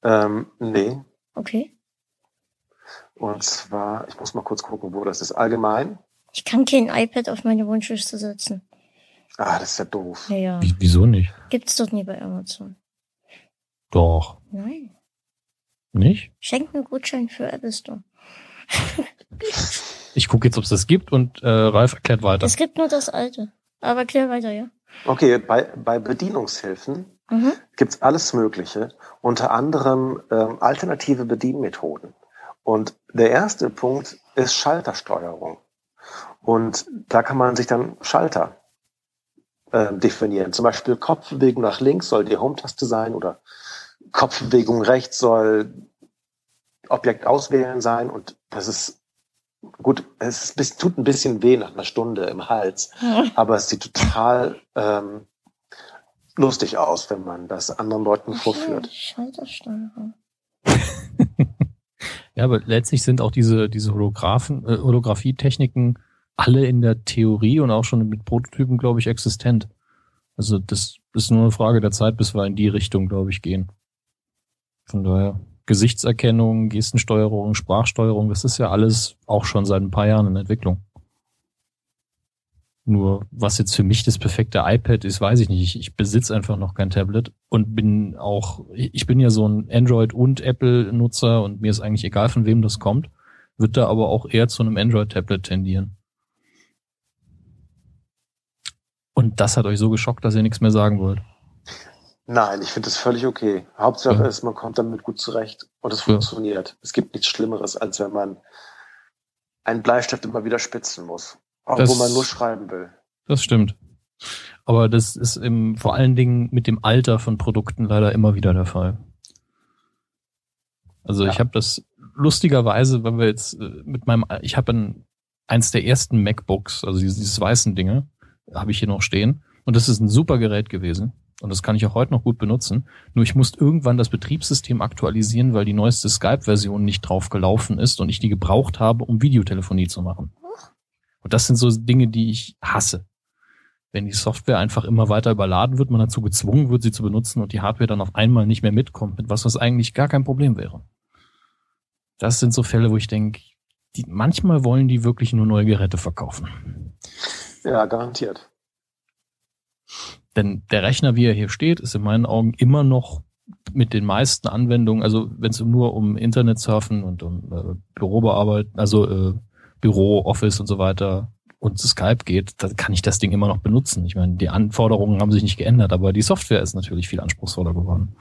Ähm, nee. Okay. Und zwar, ich muss mal kurz gucken, wo das ist. Allgemein. Ich kann kein iPad auf meine Wunschliste setzen. Ah, das ist ja doof. Ja, ja. Wieso nicht? Gibt's dort nie bei Amazon. Doch. Nein. Nicht? Schenk mir Gutschein für Apple Store. ich gucke jetzt, ob es das gibt und äh, Ralf erklärt weiter. Es gibt nur das alte. Aber erklär weiter, ja. Okay, bei, bei Bedienungshilfen mhm. gibt's alles Mögliche, unter anderem ähm, alternative Bedienmethoden. Und der erste Punkt ist Schaltersteuerung. Und da kann man sich dann Schalter äh, definieren. Zum Beispiel Kopfbewegung nach links soll die Home-Taste sein oder Kopfbewegung rechts soll Objekt auswählen sein. Und das ist gut, es ist, tut ein bisschen weh nach einer Stunde im Hals, aber es sieht total ähm, lustig aus, wenn man das anderen Leuten vorführt. Schaltersteuerung. ja, aber letztlich sind auch diese, diese Holographen, äh, Holographie-Techniken alle in der Theorie und auch schon mit Prototypen, glaube ich, existent. Also das ist nur eine Frage der Zeit, bis wir in die Richtung, glaube ich, gehen. Von daher. Gesichtserkennung, Gestensteuerung, Sprachsteuerung, das ist ja alles auch schon seit ein paar Jahren in Entwicklung. Nur was jetzt für mich das perfekte iPad ist, weiß ich nicht. Ich, ich besitze einfach noch kein Tablet und bin auch, ich bin ja so ein Android- und Apple-Nutzer und mir ist eigentlich egal, von wem das kommt, wird da aber auch eher zu einem Android-Tablet tendieren. Und das hat euch so geschockt, dass ihr nichts mehr sagen wollt. Nein, ich finde das völlig okay. Hauptsache ja. ist, man kommt damit gut zurecht und es funktioniert. Ja. Es gibt nichts Schlimmeres, als wenn man einen Bleistift immer wieder spitzen muss, auch das, wo man nur schreiben will. Das stimmt. Aber das ist im, vor allen Dingen mit dem Alter von Produkten leider immer wieder der Fall. Also ja. ich habe das lustigerweise, wenn wir jetzt äh, mit meinem, ich habe ein, eins der ersten MacBooks, also dieses, dieses weißen Dinge, habe ich hier noch stehen. Und das ist ein super Gerät gewesen. Und das kann ich auch heute noch gut benutzen. Nur ich musste irgendwann das Betriebssystem aktualisieren, weil die neueste Skype-Version nicht drauf gelaufen ist und ich die gebraucht habe, um Videotelefonie zu machen. Und das sind so Dinge, die ich hasse. Wenn die Software einfach immer weiter überladen wird, man dazu gezwungen wird, sie zu benutzen und die Hardware dann auf einmal nicht mehr mitkommt, mit was was eigentlich gar kein Problem wäre. Das sind so Fälle, wo ich denke, die, manchmal wollen die wirklich nur neue Geräte verkaufen. Ja, garantiert. Denn der Rechner, wie er hier steht, ist in meinen Augen immer noch mit den meisten Anwendungen, also wenn es nur um Internet surfen und um äh, Bürobearbeiten, also äh, Büro, Office und so weiter und Skype geht, dann kann ich das Ding immer noch benutzen. Ich meine, die Anforderungen haben sich nicht geändert, aber die Software ist natürlich viel anspruchsvoller geworden.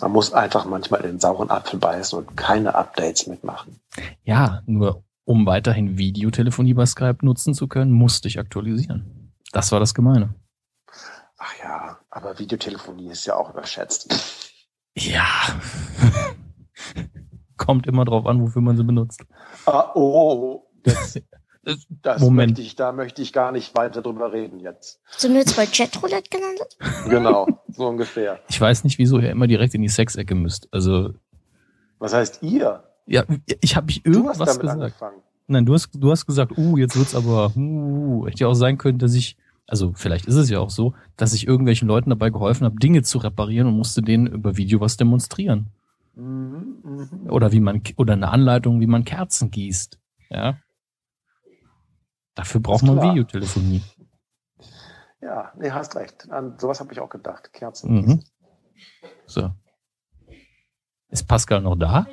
Man muss einfach manchmal den sauren Apfel beißen und keine Updates mitmachen. Ja, nur um weiterhin Videotelefonie bei Skype nutzen zu können, musste ich aktualisieren. Das war das Gemeine. Ach ja, aber Videotelefonie ist ja auch überschätzt. Ja. Kommt immer drauf an, wofür man sie benutzt. Ah, oh, das, das Moment. Möchte ich, da möchte ich gar nicht weiter drüber reden jetzt. Sind wir jetzt bei Chatroulette gelandet? Genau, so ungefähr. Ich weiß nicht, wieso ihr immer direkt in die Sexecke müsst. Also. Was heißt ihr? Ja, ich habe mich irgendwas gesagt. Angefangen. Nein, du hast, du hast gesagt, uh, jetzt wird's aber, uh, hätte ja auch sein können, dass ich, also vielleicht ist es ja auch so, dass ich irgendwelchen Leuten dabei geholfen habe, Dinge zu reparieren und musste denen über Video was demonstrieren. Mhm, mh. Oder wie man, oder eine Anleitung, wie man Kerzen gießt. Ja. Dafür braucht man Videotelefonie. Ja, nee, hast recht. An sowas habe ich auch gedacht. Kerzen. Mhm. So. Ist Pascal noch da?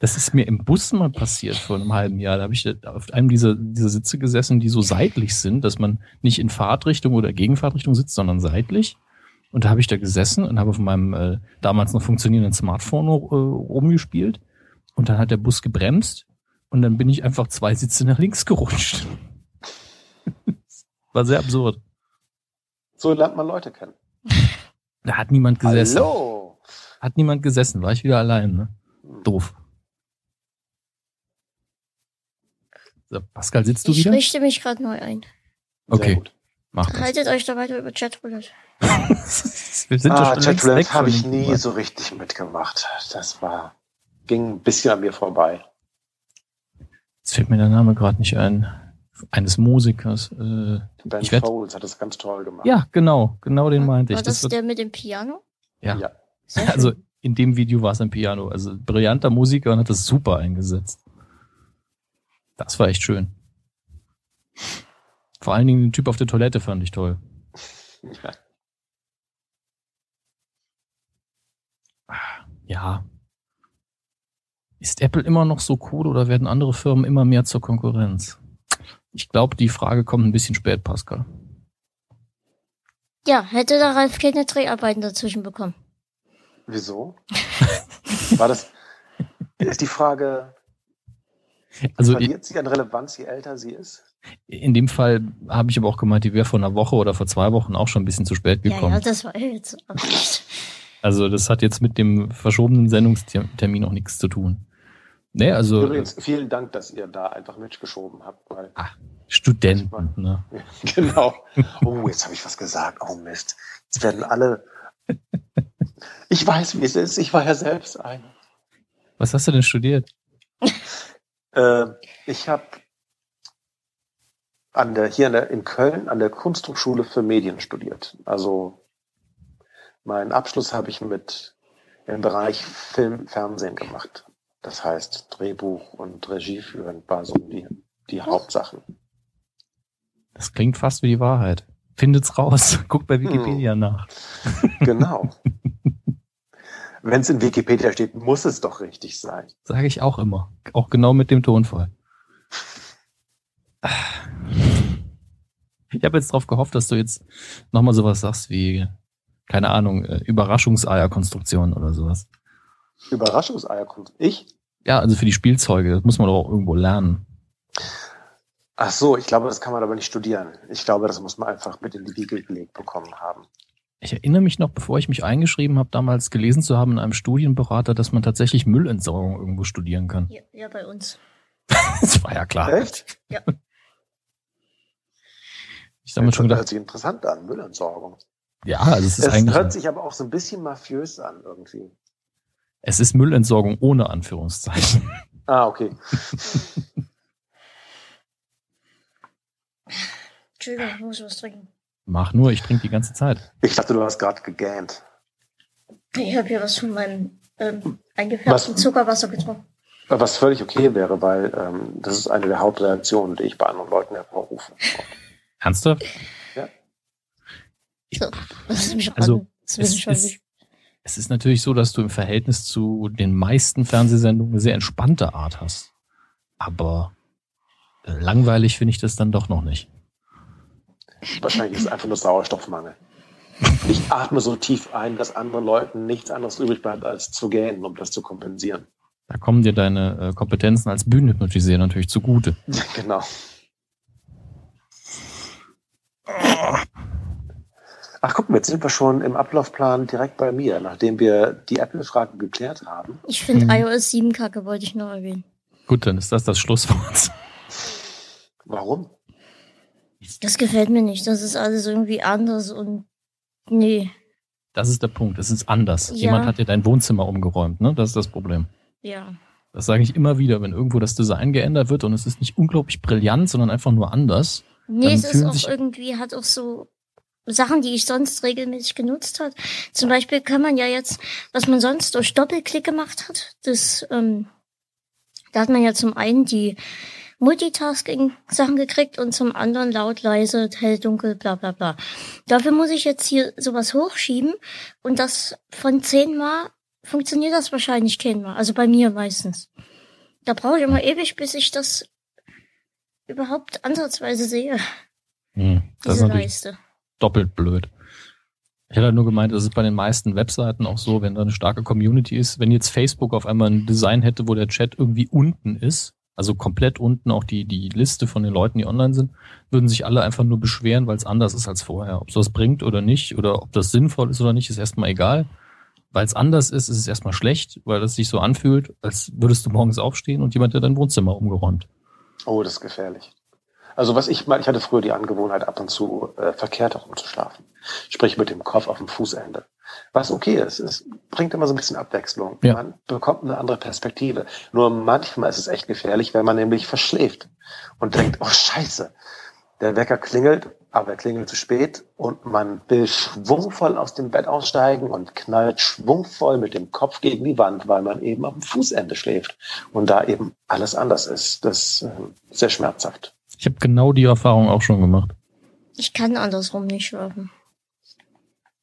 Das ist mir im Bus mal passiert vor einem halben Jahr. Da habe ich auf einem dieser, dieser Sitze gesessen, die so seitlich sind, dass man nicht in Fahrtrichtung oder Gegenfahrtrichtung sitzt, sondern seitlich. Und da habe ich da gesessen und habe auf meinem äh, damals noch funktionierenden Smartphone äh, rumgespielt. Und dann hat der Bus gebremst und dann bin ich einfach zwei Sitze nach links gerutscht. War sehr absurd. So lernt man Leute kennen. Da hat niemand gesessen. Hallo. Hat niemand gesessen, war ich wieder allein, ne? Hm. Doof. So, Pascal, sitzt du ich wieder? Ich richte mich gerade neu ein. Okay. Mach das. Haltet euch da weiter über Chatroulette. Wir sind ah, Chatroulette habe ich nie so richtig mitgemacht. Das war, ging ein bisschen an mir vorbei. Jetzt fällt mir der Name gerade nicht ein. Eines Musikers. Äh, ben ich Foles hat das ganz toll gemacht. Ja, genau. Genau den meinte ich. War das, das der mit dem Piano? Ja. ja. Also in dem Video war es ein Piano. Also brillanter Musiker und hat das super eingesetzt. Das war echt schön. Vor allen Dingen den Typ auf der Toilette fand ich toll. Ja. ja. Ist Apple immer noch so cool oder werden andere Firmen immer mehr zur Konkurrenz? Ich glaube, die Frage kommt ein bisschen spät, Pascal. Ja, hätte der Ralf keine Dreharbeiten dazwischen bekommen. Wieso? War das, ist die Frage, also verliert sie an Relevanz, je älter sie ist? In dem Fall habe ich aber auch gemeint, die wäre vor einer Woche oder vor zwei Wochen auch schon ein bisschen zu spät gekommen. Ja, ja das war jetzt auch nicht. Also das hat jetzt mit dem verschobenen Sendungstermin auch nichts zu tun. Nee, also. Übrigens, vielen Dank, dass ihr da einfach mitgeschoben habt. Weil ah, Studenten, war, ne? genau. Oh, jetzt habe ich was gesagt. Oh Mist. Jetzt werden alle. Ich weiß, wie es ist. Ich war ja selbst einer. Was hast du denn studiert? Äh, ich habe an der, hier in, der, in Köln an der Kunsthochschule für Medien studiert. Also meinen Abschluss habe ich mit im Bereich Film, Fernsehen gemacht. Das heißt Drehbuch und Regie führen war so die, die Hauptsachen. Das klingt fast wie die Wahrheit. Findet's raus. Guckt bei Wikipedia hm. nach. Genau. Wenn es in Wikipedia steht, muss es doch richtig sein. Sage ich auch immer. Auch genau mit dem Tonfall. Ich habe jetzt darauf gehofft, dass du jetzt nochmal sowas sagst wie, keine Ahnung, äh, Überraschungseierkonstruktion oder sowas. Überraschungseierkonstruktion? Ich? Ja, also für die Spielzeuge. Das muss man doch auch irgendwo lernen. Ach so, ich glaube, das kann man aber nicht studieren. Ich glaube, das muss man einfach mit in die Wiege gelegt bekommen haben. Ich erinnere mich noch, bevor ich mich eingeschrieben habe, damals gelesen zu haben in einem Studienberater, dass man tatsächlich Müllentsorgung irgendwo studieren kann. Ja, ja bei uns. das war ja klar. Echt? Ja. Ich habe schon gedacht, hört sich interessant an, Müllentsorgung. Ja, also es ist es eigentlich. hört sich aber auch so ein bisschen mafiös an irgendwie. Es ist Müllentsorgung ohne Anführungszeichen. Ah, okay. Entschuldigung, ich muss was trinken. Mach nur, ich trinke die ganze Zeit. Ich dachte, du hast gerade gegähnt. Ich habe hier was von meinem ähm, eingefärbten was, Zuckerwasser getrunken. Was völlig okay wäre, weil ähm, das ist eine der Hauptreaktionen, die ich bei anderen Leuten hervorrufe. Ernsthaft? Ja. Also, es ist, es ist natürlich so, dass du im Verhältnis zu den meisten Fernsehsendungen eine sehr entspannte Art hast. Aber äh, langweilig finde ich das dann doch noch nicht. Wahrscheinlich ist es einfach nur Sauerstoffmangel. Ich atme so tief ein, dass anderen Leuten nichts anderes übrig bleibt, als zu gähnen, um das zu kompensieren. Da kommen dir deine äh, Kompetenzen als Bühnenhypnotisierer natürlich zugute. genau. Ach, guck mal, jetzt sind wir schon im Ablaufplan direkt bei mir, nachdem wir die Apple-Frage geklärt haben. Ich finde mhm. iOS 7 kacke, wollte ich nur erwähnen. Gut, dann ist das das Schlusswort. Warum? Das gefällt mir nicht. Das ist alles irgendwie anders und nee. Das ist der Punkt. Es ist anders. Ja. Jemand hat dir dein Wohnzimmer umgeräumt, ne? Das ist das Problem. Ja. Das sage ich immer wieder, wenn irgendwo das Design geändert wird und es ist nicht unglaublich brillant, sondern einfach nur anders. Nee, es ist auch irgendwie, hat auch so Sachen, die ich sonst regelmäßig genutzt hat. Zum Beispiel kann man ja jetzt, was man sonst durch Doppelklick gemacht hat, das, ähm, da hat man ja zum einen die Multitasking-Sachen gekriegt und zum anderen laut, leise, hell, dunkel, bla bla bla. Dafür muss ich jetzt hier sowas hochschieben und das von zehnmal funktioniert das wahrscheinlich kehnmal. Also bei mir meistens. Da brauche ich immer ewig, bis ich das überhaupt ansatzweise sehe. Hm, das Diese ist Leiste. Doppelt blöd. Ich hätte halt nur gemeint, das ist bei den meisten Webseiten auch so, wenn da eine starke Community ist. Wenn jetzt Facebook auf einmal ein Design hätte, wo der Chat irgendwie unten ist, also komplett unten auch die, die Liste von den Leuten, die online sind, würden sich alle einfach nur beschweren, weil es anders ist als vorher. Ob es was bringt oder nicht, oder ob das sinnvoll ist oder nicht, ist erstmal egal. Weil es anders ist, ist es erstmal schlecht, weil es sich so anfühlt, als würdest du morgens aufstehen und jemand hat dein Wohnzimmer umgeräumt. Oh, das ist gefährlich. Also was ich mal, ich hatte früher die Angewohnheit, ab und zu äh, verkehrt herumzuschlafen. Sprich mit dem Kopf auf dem Fußende. Was okay ist, es bringt immer so ein bisschen Abwechslung. Ja. Man bekommt eine andere Perspektive. Nur manchmal ist es echt gefährlich, wenn man nämlich verschläft und denkt, oh Scheiße, der Wecker klingelt, aber er klingelt zu spät und man will schwungvoll aus dem Bett aussteigen und knallt schwungvoll mit dem Kopf gegen die Wand, weil man eben auf dem Fußende schläft und da eben alles anders ist. Das ist äh, sehr schmerzhaft. Ich habe genau die Erfahrung auch schon gemacht. Ich kann andersrum nicht schlafen.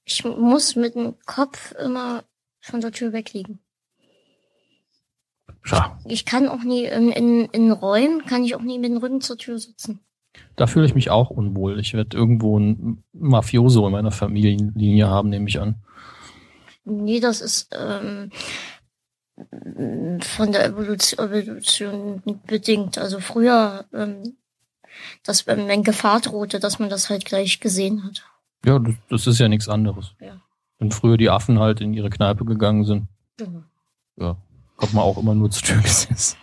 Ich muss mit dem Kopf immer von der Tür wegliegen. Ja. Ich kann auch nie in, in, in Räumen, kann ich auch nie mit dem Rücken zur Tür sitzen. Da fühle ich mich auch unwohl. Ich werde irgendwo ein Mafioso in meiner Familienlinie haben, nehme ich an. Nee, das ist ähm, von der Evolution, Evolution bedingt. Also früher ähm, dass wenn, wenn Gefahr drohte, dass man das halt gleich gesehen hat. Ja, das, das ist ja nichts anderes. Ja. Wenn früher die Affen halt in ihre Kneipe gegangen sind. Genau. Ja, kommt man auch immer nur zur Tür gesetzt.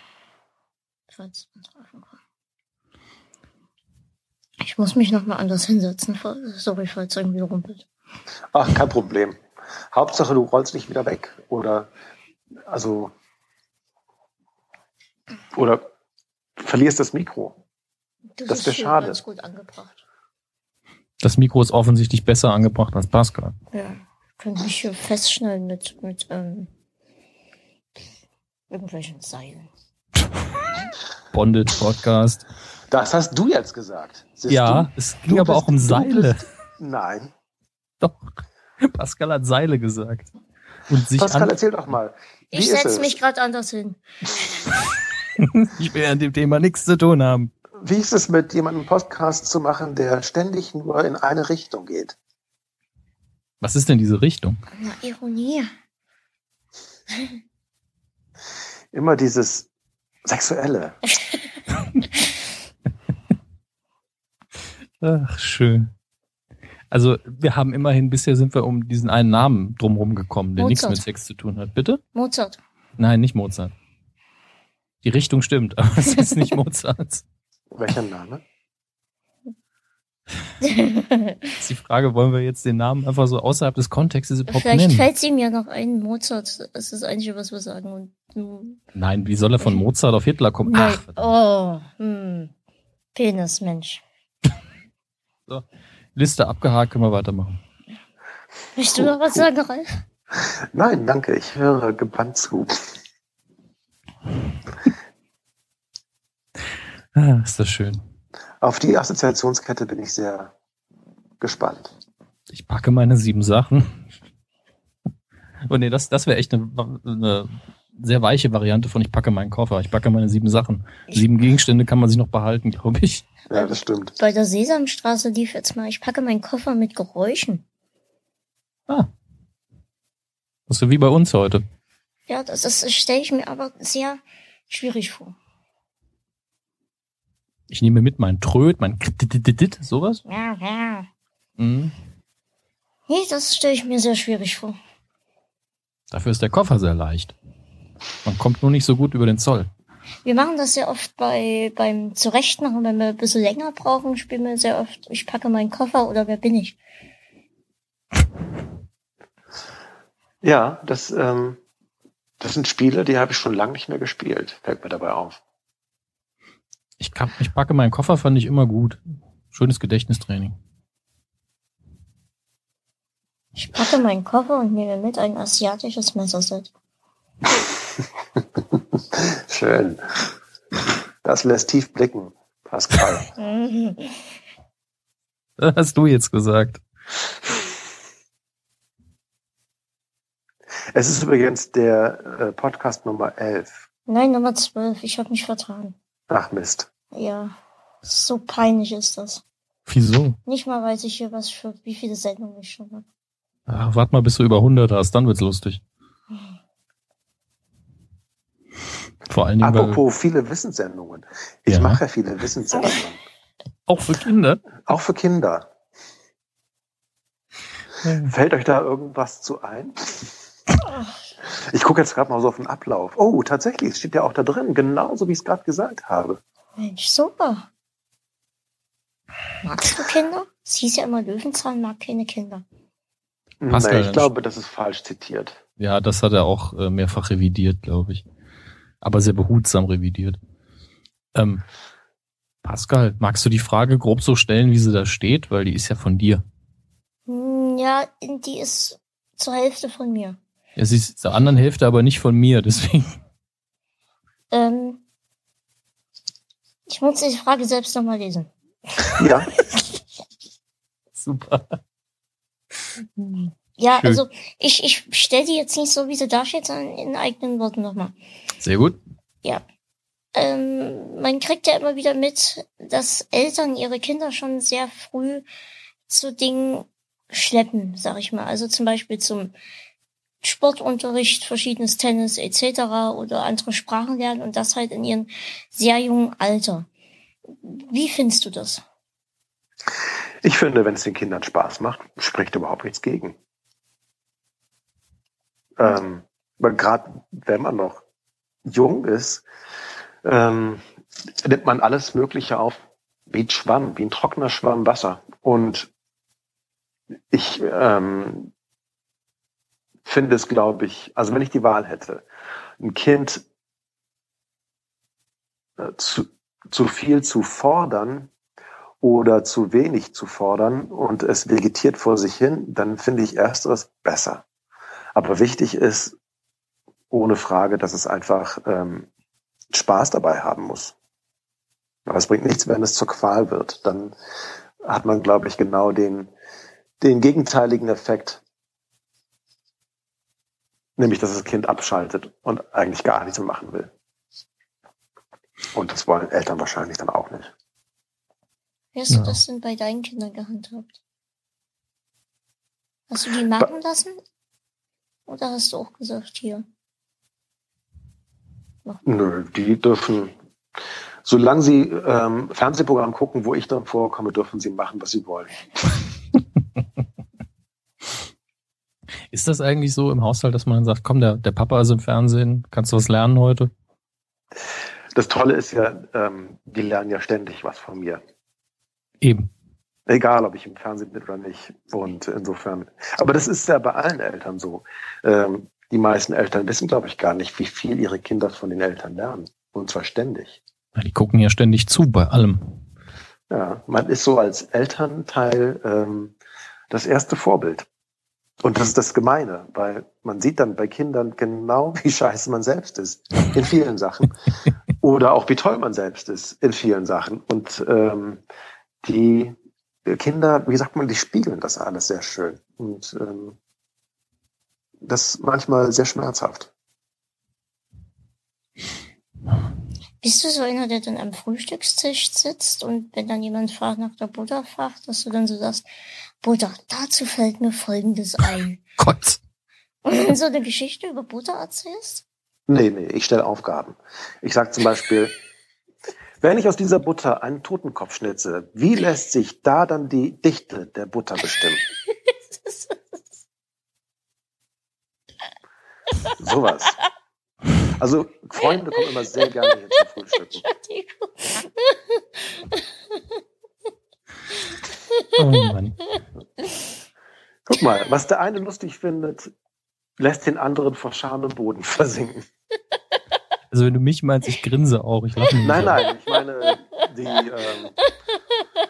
Ich muss mich nochmal anders hinsetzen. Sorry, falls irgendwie rumpelt. Ach, kein Problem. Hauptsache, du rollst nicht wieder weg. Oder, also, oder verlierst das Mikro. Das, das wäre schade. Ganz gut angebracht. Das Mikro ist offensichtlich besser angebracht als Pascal. Ja, könnte ich hier festschneiden mit, mit ähm, irgendwelchen Seilen. Bonded Podcast. Das hast du jetzt gesagt. Siehst ja, du? es ging aber auch um Seile. Nein. Doch. Pascal hat Seile gesagt. Und sich Pascal, erzähl doch mal. ich setze mich gerade anders hin. ich will an dem Thema nichts zu tun haben. Wie ist es mit jemandem Podcast zu machen, der ständig nur in eine Richtung geht? Was ist denn diese Richtung? Na, Ironie. Immer dieses Sexuelle. Ach, schön. Also wir haben immerhin, bisher sind wir um diesen einen Namen drumherum gekommen, der Mozart. nichts mit Sex zu tun hat. Bitte? Mozart. Nein, nicht Mozart. Die Richtung stimmt, aber es ist nicht Mozart. Welcher Name? ist die Frage, wollen wir jetzt den Namen einfach so außerhalb des Kontextes überhaupt Vielleicht nennen? fällt ihm ja noch ein, Mozart das ist das Einzige, was wir sagen. Und, Nein, wie soll er von Mozart auf Hitler kommen? Nein. Ach, oh, hm. Penis, Mensch. so, Liste abgehakt, können wir weitermachen. Möchtest du noch was sagen, Ralf? Nein, danke, ich höre gebannt zu. Ah, ist das schön. Auf die Assoziationskette bin ich sehr gespannt. Ich packe meine sieben Sachen. Oh nee, das, das wäre echt eine, eine sehr weiche Variante von ich packe meinen Koffer. Ich packe meine sieben Sachen. Sieben Gegenstände kann man sich noch behalten, glaube ich. Ja, das stimmt. Bei der Sesamstraße lief jetzt mal, ich packe meinen Koffer mit Geräuschen. Ah. Das ist wie bei uns heute. Ja, das, das stelle ich mir aber sehr schwierig vor. Ich nehme mit mein Tröd, mein sowas. Ja, ja. Mhm. Nee, das stelle ich mir sehr schwierig vor. Dafür ist der Koffer sehr leicht. Man kommt nur nicht so gut über den Zoll. Wir machen das sehr oft bei, beim Zurechtmachen, wenn wir ein bisschen länger brauchen, spielen wir sehr oft, ich packe meinen Koffer oder wer bin ich? Ja, das, ähm, das sind Spiele, die habe ich schon lange nicht mehr gespielt, fällt mir dabei auf. Ich, kann, ich packe meinen Koffer, fand ich immer gut. Schönes Gedächtnistraining. Ich packe meinen Koffer und nehme mit ein asiatisches Messerset. Schön. Das lässt tief blicken, Pascal. Das hast du jetzt gesagt. Es ist übrigens der äh, Podcast Nummer 11. Nein, Nummer 12. Ich habe mich vertan. Ach Mist. Ja, so peinlich ist das. Wieso? Nicht mal weiß ich hier, was für wie viele Sendungen ich schon habe. Ach, warte mal, bis du über 100 hast, dann wird's lustig. Vor allen Dingen. Apropos viele Wissenssendungen. Ich ja. mache ja viele Wissenssendungen. Auch für Kinder? Auch für Kinder. Ja. Fällt euch da irgendwas zu ein? Ich gucke jetzt gerade mal so auf den Ablauf. Oh, tatsächlich, es steht ja auch da drin, genauso wie ich es gerade gesagt habe. Mensch, super. Magst du Kinder? Es hieß ja immer, Löwenzahn mag keine Kinder. Pascal, nee, ich glaube, das ist falsch zitiert. Ja, das hat er auch äh, mehrfach revidiert, glaube ich. Aber sehr behutsam revidiert. Ähm, Pascal, magst du die Frage grob so stellen, wie sie da steht? Weil die ist ja von dir. Hm, ja, die ist zur Hälfte von mir. Ja, sie ist zur anderen Hälfte aber nicht von mir, deswegen. Ähm, ich muss die Frage selbst nochmal lesen. Ja. Super. Ja, Schön. also ich, ich stelle die jetzt nicht so, wie sie da steht, sondern in eigenen Worten nochmal. Sehr gut. Ja. Ähm, man kriegt ja immer wieder mit, dass Eltern ihre Kinder schon sehr früh zu Dingen schleppen, sag ich mal. Also zum Beispiel zum Sportunterricht, verschiedenes Tennis etc. oder andere Sprachen lernen und das halt in ihrem sehr jungen Alter. Wie findest du das? Ich finde, wenn es den Kindern Spaß macht, spricht überhaupt nichts gegen. Ähm, Gerade wenn man noch jung ist, ähm, nimmt man alles Mögliche auf wie ein Schwamm, wie ein trockener Schwamm Wasser. Und ich ähm, finde es, glaube ich, also wenn ich die Wahl hätte, ein Kind äh, zu, zu viel zu fordern oder zu wenig zu fordern und es vegetiert vor sich hin, dann finde ich ersteres besser. Aber wichtig ist ohne Frage, dass es einfach ähm, Spaß dabei haben muss. Aber es bringt nichts, wenn es zur Qual wird. Dann hat man, glaube ich, genau den, den gegenteiligen Effekt. Nämlich, dass das Kind abschaltet und eigentlich gar nichts machen will. Und das wollen Eltern wahrscheinlich dann auch nicht. Wie hast ja. du das denn bei deinen Kindern gehandhabt? Hast du die machen lassen? Oder hast du auch gesagt, hier? Nö, die dürfen, solange sie ähm, Fernsehprogramm gucken, wo ich dann vorkomme, dürfen sie machen, was sie wollen. Ist das eigentlich so im Haushalt, dass man sagt, komm, der, der Papa ist im Fernsehen, kannst du was lernen heute? Das Tolle ist ja, ähm, die lernen ja ständig was von mir. Eben. Egal, ob ich im Fernsehen bin oder nicht. Und insofern. Aber das ist ja bei allen Eltern so. Ähm, die meisten Eltern wissen, glaube ich, gar nicht, wie viel ihre Kinder von den Eltern lernen. Und zwar ständig. Ja, die gucken ja ständig zu bei allem. Ja, man ist so als Elternteil ähm, das erste Vorbild. Und das ist das Gemeine, weil man sieht dann bei Kindern genau, wie scheiße man selbst ist in vielen Sachen. Oder auch wie toll man selbst ist in vielen Sachen. Und ähm, die Kinder, wie sagt man, die spiegeln das alles sehr schön. Und ähm, das manchmal sehr schmerzhaft. Bist du so einer, der dann am Frühstückstisch sitzt und wenn dann jemand fragt nach der Butter fragt, dass du dann so sagst, Butter, dazu fällt mir Folgendes ein. Gott. Und dann so eine Geschichte über Butter erzählst? Nee, nee, ich stelle Aufgaben. Ich sage zum Beispiel, wenn ich aus dieser Butter einen Totenkopf schnitze, wie lässt sich da dann die Dichte der Butter bestimmen? Sowas. Also Freunde kommen immer sehr gerne hier zum Frühstücken. Oh Mann. Guck mal, was der eine lustig findet, lässt den anderen vor Scham im Boden versinken. Also wenn du mich meinst, ich grinse auch. Ich lache nicht. Nein, nein, ich meine die, ähm,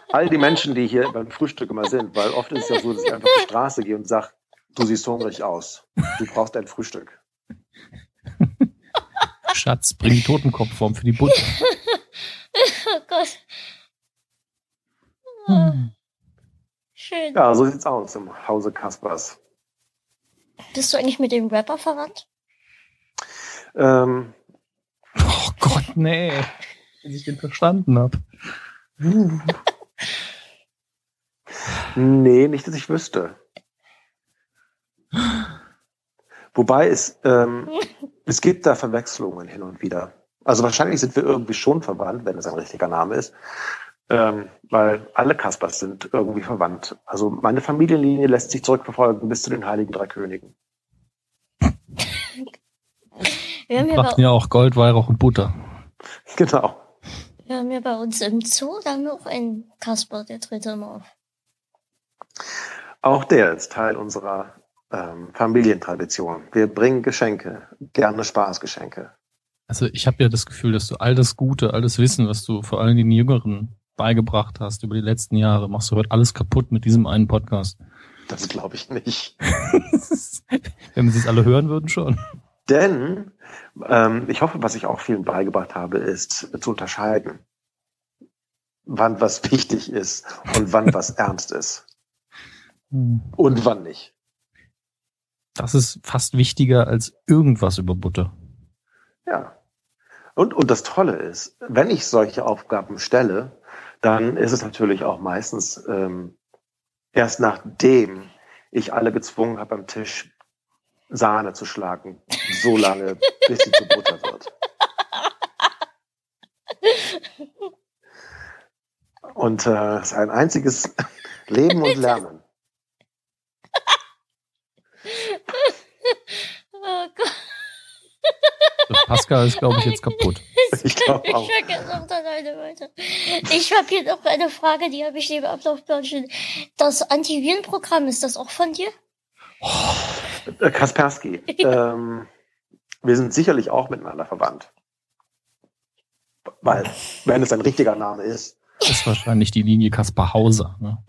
all die Menschen, die hier beim Frühstück immer sind, weil oft ist es ja so, dass ich einfach auf die Straße gehe und sage, Du siehst hungrig aus. Du brauchst ein Frühstück. Schatz, bring die Totenkopfform für die Butter. oh Gott. Hm. Schön. Ja, so sieht's aus im Hause Kaspers. Bist du eigentlich mit dem Rapper verwandt? Ähm. Oh Gott, nee. Bis ich den verstanden habe. nee, nicht, dass ich wüsste. Wobei es, ähm, es gibt da Verwechslungen hin und wieder. Also wahrscheinlich sind wir irgendwie schon verwandt, wenn es ein richtiger Name ist. Ähm, weil alle Kaspers sind irgendwie verwandt. Also meine Familienlinie lässt sich zurückverfolgen bis zu den Heiligen Drei Königen. Wir haben Machten ja auch Gold, Weihrauch und Butter. Genau. Wir haben ja bei uns im Zoo, da haben wir auch einen Kasper, der tritt immer auf. Auch der ist Teil unserer ähm, Familientradition. Wir bringen Geschenke, gerne Spaßgeschenke. Also ich habe ja das Gefühl, dass du all das Gute, all das Wissen, was du vor allem den Jüngeren beigebracht hast über die letzten Jahre, machst du heute alles kaputt mit diesem einen Podcast. Das glaube ich nicht. Wenn wir es alle hören würden, schon. Denn ähm, ich hoffe, was ich auch vielen beigebracht habe, ist zu unterscheiden, wann was wichtig ist und wann was ernst ist. Hm. Und wann nicht. Das ist fast wichtiger als irgendwas über Butter. Ja. Und, und das Tolle ist, wenn ich solche Aufgaben stelle, dann ist es natürlich auch meistens ähm, erst nachdem ich alle gezwungen habe, am Tisch Sahne zu schlagen, so lange, bis sie zu Butter wird. Und äh, es ist ein einziges Leben und Lernen. Oh Gott. Pascal ist, glaube ich, jetzt kaputt. Ich glaube auch. Ich habe hier noch eine Frage, die habe ich neben Ablaufplan stehen. Das Antivirenprogramm, ist das auch von dir? Äh, Kaspersky. Ja. Ähm, wir sind sicherlich auch miteinander verwandt. Weil, wenn es ein richtiger Name ist. Das ist wahrscheinlich die Linie Kaspar Hauser. Ne?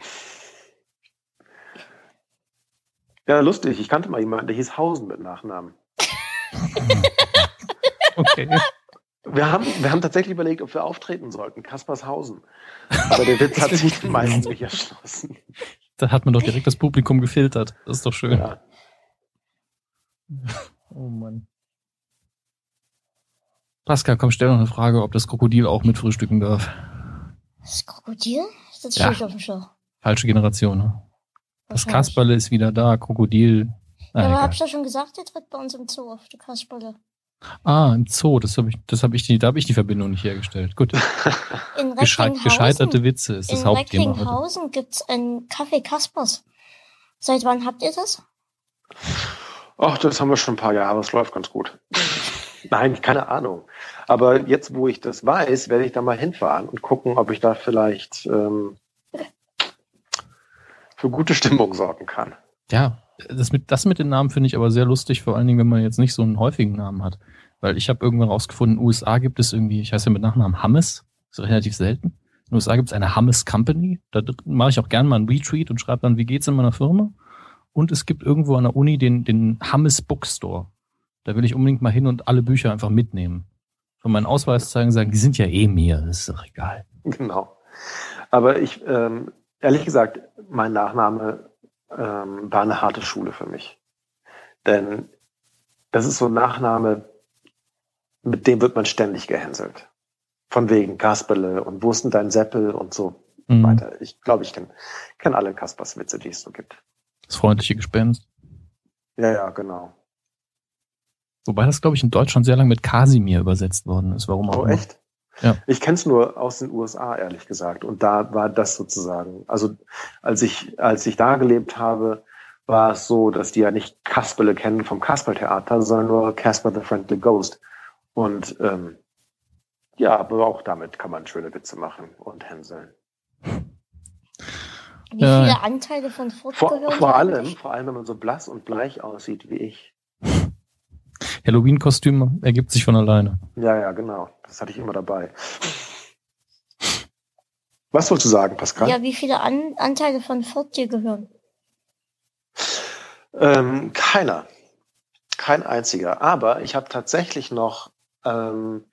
Ja, lustig. Ich kannte mal jemanden, der hieß Hausen mit Nachnamen. okay. Wir haben, wir haben tatsächlich überlegt, ob wir auftreten sollten. Kaspershausen. Aber der Witz hat sich den meisten nicht erschlossen. Da hat man doch direkt das Publikum gefiltert. Das ist doch schön. Ja. Oh Mann. Pascal, komm, stell noch eine Frage, ob das Krokodil auch mit frühstücken darf. Das Krokodil? Das ja. auf dem Schau. Falsche Generation, ne? Das Kasperle ist wieder da, Krokodil. Ja, aber hab ich ja schon gesagt, der tritt bei uns im Zoo auf, der Kasperle. Ah, im Zoo, das habe ich, das habe ich, die, da habe ich die Verbindung nicht hergestellt. Gut. In Gescheit, gescheiterte Witze ist das in Hauptthema. In Recklinghausen gibt's ein Café Kaspers. Seit wann habt ihr das? Ach, das haben wir schon ein paar Jahre, es läuft ganz gut. Nein, keine Ahnung. Aber jetzt, wo ich das weiß, werde ich da mal hinfahren und gucken, ob ich da vielleicht ähm, für gute Stimmung sorgen kann. Ja, das mit, das mit den Namen finde ich aber sehr lustig, vor allen Dingen, wenn man jetzt nicht so einen häufigen Namen hat. Weil ich habe irgendwann rausgefunden, in den USA gibt es irgendwie, ich heiße ja mit Nachnamen Hammes, ist relativ selten. In den USA gibt es eine Hammes Company, da mache ich auch gerne mal einen Retweet und schreibe dann, wie geht's in meiner Firma? Und es gibt irgendwo an der Uni den, den Hammes Bookstore. Da will ich unbedingt mal hin und alle Bücher einfach mitnehmen. Von meinen Ausweis zeigen, sagen, die sind ja eh mir, das ist doch egal. Genau. Aber ich, ähm, ehrlich gesagt, mein Nachname ähm, war eine harte Schule für mich. Denn das ist so ein Nachname, mit dem wird man ständig gehänselt. Von wegen Kasperle und wo ist denn dein Seppel und so mhm. weiter. Ich glaube, ich kenne kenn alle Kaspers Witze, die es so gibt. Das freundliche Gespenst. Ja, ja, genau. Wobei das, glaube ich, in Deutschland sehr lange mit Kasimir übersetzt worden ist. Warum auch Oh, echt? Ja. Ich kenne es nur aus den USA, ehrlich gesagt. Und da war das sozusagen, also als ich, als ich da gelebt habe, war es so, dass die ja nicht Kasperle kennen vom Kasperl-Theater, sondern nur Casper the Friendly Ghost. Und ähm, ja, aber auch damit kann man schöne Witze machen und hänseln. Wie viele ja. Anteile von Frucht vor, vor allem, vor allem, wenn man so blass und bleich aussieht wie ich. Halloween-Kostüm ergibt sich von alleine. Ja, ja, genau. Das hatte ich immer dabei. Was wolltest du sagen, Pascal? Ja, wie viele An Anteile von Fort dir gehören? Ähm, keiner. Kein einziger. Aber ich habe tatsächlich noch, ähm,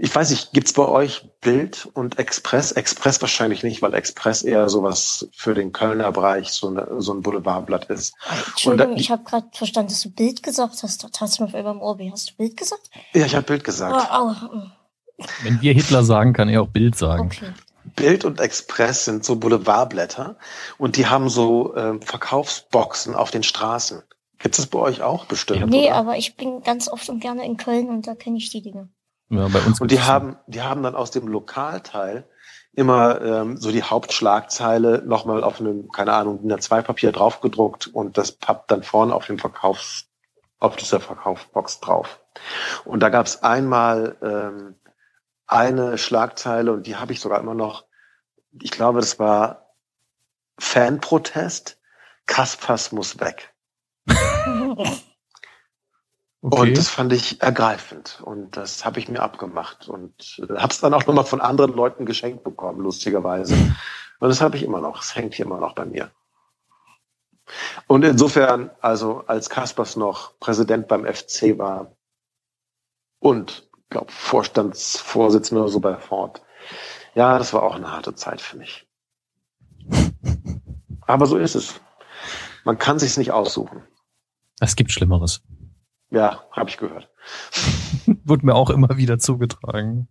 ich weiß nicht, gibt's bei euch Bild und Express? Express wahrscheinlich nicht, weil Express eher sowas für den Kölner Bereich, so, eine, so ein Boulevardblatt ist. Entschuldigung, da, ich habe gerade verstanden, dass du Bild gesagt hast. Da hast du mir beim Ohr Hast du Bild gesagt? Ja, ich habe Bild gesagt. Oh, oh. Wenn wir Hitler sagen, kann er auch Bild sagen. Okay. Bild und Express sind so Boulevardblätter und die haben so ähm, Verkaufsboxen auf den Straßen. Gibt es das bei euch auch bestimmt? Nee, oder? aber ich bin ganz oft und gerne in Köln und da kenne ich die Dinge. Ja, bei uns und die haben, die haben dann aus dem Lokalteil immer ähm, so die Hauptschlagzeile nochmal auf einem, keine Ahnung, in der Zweipapier draufgedruckt und das pappt dann vorne auf dem Verkaufs, auf dieser Verkaufsbox drauf. Und da gab es einmal ähm, eine Schlagzeile und die habe ich sogar immer noch. Ich glaube, das war Fanprotest. Kaspers muss weg. Okay. Und das fand ich ergreifend und das habe ich mir abgemacht und äh, habe es dann auch nochmal von anderen Leuten geschenkt bekommen, lustigerweise. Und das habe ich immer noch, es hängt hier immer noch bei mir. Und insofern, also als Kaspers noch Präsident beim FC war und glaube Vorstandsvorsitzender oder so bei Ford, ja, das war auch eine harte Zeit für mich. Aber so ist es. Man kann sich's nicht aussuchen. Es gibt Schlimmeres. Ja, habe ich gehört. Wurde mir auch immer wieder zugetragen.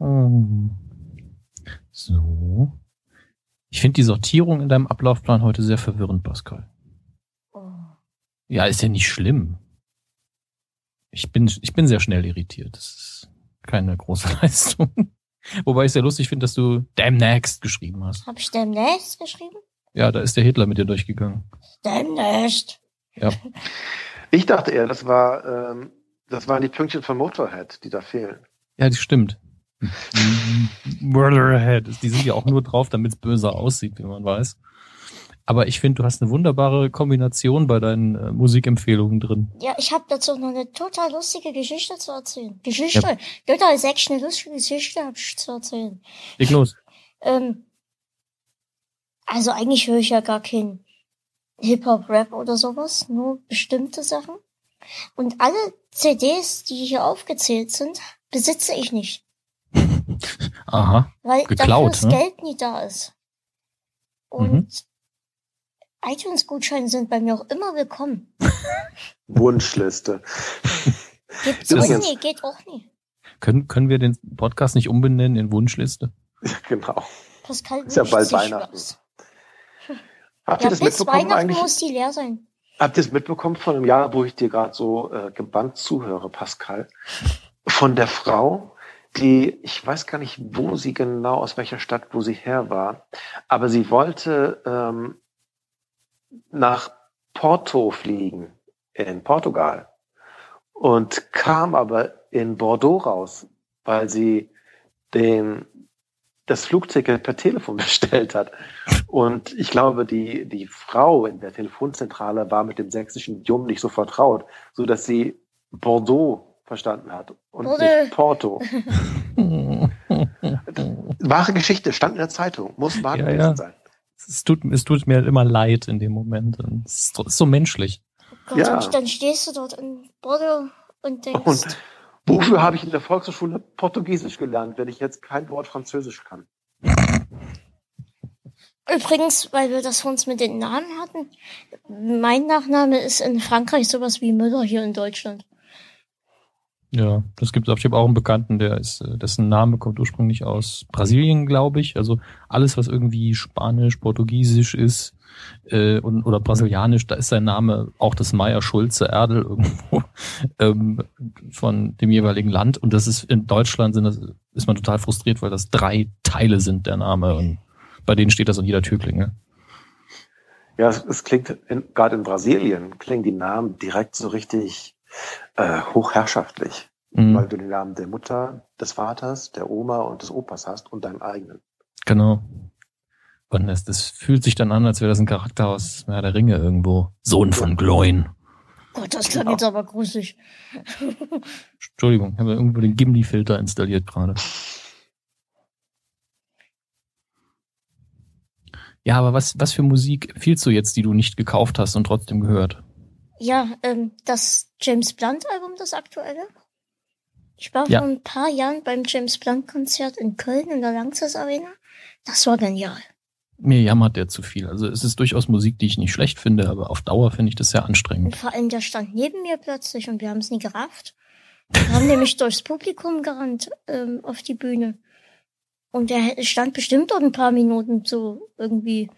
Ähm, so. Ich finde die Sortierung in deinem Ablaufplan heute sehr verwirrend, Pascal. Oh. Ja, ist ja nicht schlimm. Ich bin, ich bin sehr schnell irritiert. Das ist keine große Leistung. Wobei ich sehr lustig finde, dass du Damn Next geschrieben hast. Hab ich Damn Next geschrieben? Ja, da ist der Hitler mit dir durchgegangen. Damn Next. Ja. Ich dachte eher, das war, ähm, das waren die Pünktchen von Motorhead, die da fehlen. Ja, das stimmt. Murderhead. Die sind ja auch nur drauf, damit es böser aussieht, wie man weiß. Aber ich finde, du hast eine wunderbare Kombination bei deinen äh, Musikempfehlungen drin. Ja, ich habe dazu noch eine total lustige Geschichte zu erzählen. Geschichte? Ja. Total sechs eine lustige Geschichte habe ich zu erzählen. Leg los. ähm, also eigentlich höre ich ja gar keinen Hip-Hop-Rap oder sowas, nur bestimmte Sachen. Und alle CDs, die hier aufgezählt sind, besitze ich nicht. Aha. Weil Geklaut, dafür das ne? Geld nie da ist. Und mhm. iTunes-Gutscheine sind bei mir auch immer willkommen. Wunschliste. Gibt's auch nie, geht auch nie. Können, können wir den Podcast nicht umbenennen in Wunschliste? genau. Pascal ist ja bald Weihnachten. Was. Habt ihr das mitbekommen eigentlich? muss die leer sein. Habt ihr es mitbekommen von einem Jahr, wo ich dir gerade so äh, gebannt zuhöre, Pascal? Von der Frau, die, ich weiß gar nicht, wo sie genau, aus welcher Stadt, wo sie her war, aber sie wollte ähm, nach Porto fliegen, in Portugal, und kam aber in Bordeaux raus, weil sie den das Flugticket per Telefon bestellt hat. Und ich glaube, die, die Frau in der Telefonzentrale war mit dem sächsischen Idiom nicht so vertraut, so dass sie Bordeaux verstanden hat und Bordeaux. nicht Porto. Wahre Geschichte, stand in der Zeitung, muss wahr ja, ja. sein. Es tut, es tut mir immer leid in dem Moment. Es ist so menschlich. Oh Gott, ja. und dann stehst du dort in Bordeaux und denkst. Und Wofür habe ich in der Volkshochschule Portugiesisch gelernt, wenn ich jetzt kein Wort Französisch kann? Übrigens, weil wir das von uns mit den Namen hatten, mein Nachname ist in Frankreich sowas wie Müller hier in Deutschland. Ja, das gibt es auch. Ich habe auch einen Bekannten, der ist, äh, dessen Name kommt ursprünglich aus Brasilien, glaube ich. Also alles, was irgendwie Spanisch, Portugiesisch ist äh, und, oder Brasilianisch, da ist sein Name auch das Meier Schulze Erdel irgendwo ähm, von dem jeweiligen Land. Und das ist in Deutschland sind das, ist man total frustriert, weil das drei Teile sind der Name und bei denen steht das an jeder Türklinge. Ja, es, es klingt gerade in Brasilien klingen die Namen direkt so richtig äh, hochherrschaftlich, mhm. weil du den Namen der Mutter, des Vaters, der Oma und des Opas hast und deinen eigenen. Genau. Und das, das fühlt sich dann an, als wäre das ein Charakter aus Herr der Ringe irgendwo. Sohn von Gloin. Gott, das klang genau. jetzt aber gruselig. Entschuldigung, ich habe irgendwo den Gimli-Filter installiert gerade. Ja, aber was, was für Musik empfiehlst du jetzt, die du nicht gekauft hast und trotzdem gehört? Ja, ähm, das James Blunt Album, das aktuelle. Ich war ja. vor ein paar Jahren beim James Blunt Konzert in Köln in der Langsess Arena. Das war genial. Mir jammert der zu viel. Also es ist durchaus Musik, die ich nicht schlecht finde, aber auf Dauer finde ich das sehr anstrengend. Vor allem, der stand neben mir plötzlich und wir haben es nie gerafft. Wir haben nämlich durchs Publikum gerannt ähm, auf die Bühne. Und er stand bestimmt dort ein paar Minuten so irgendwie.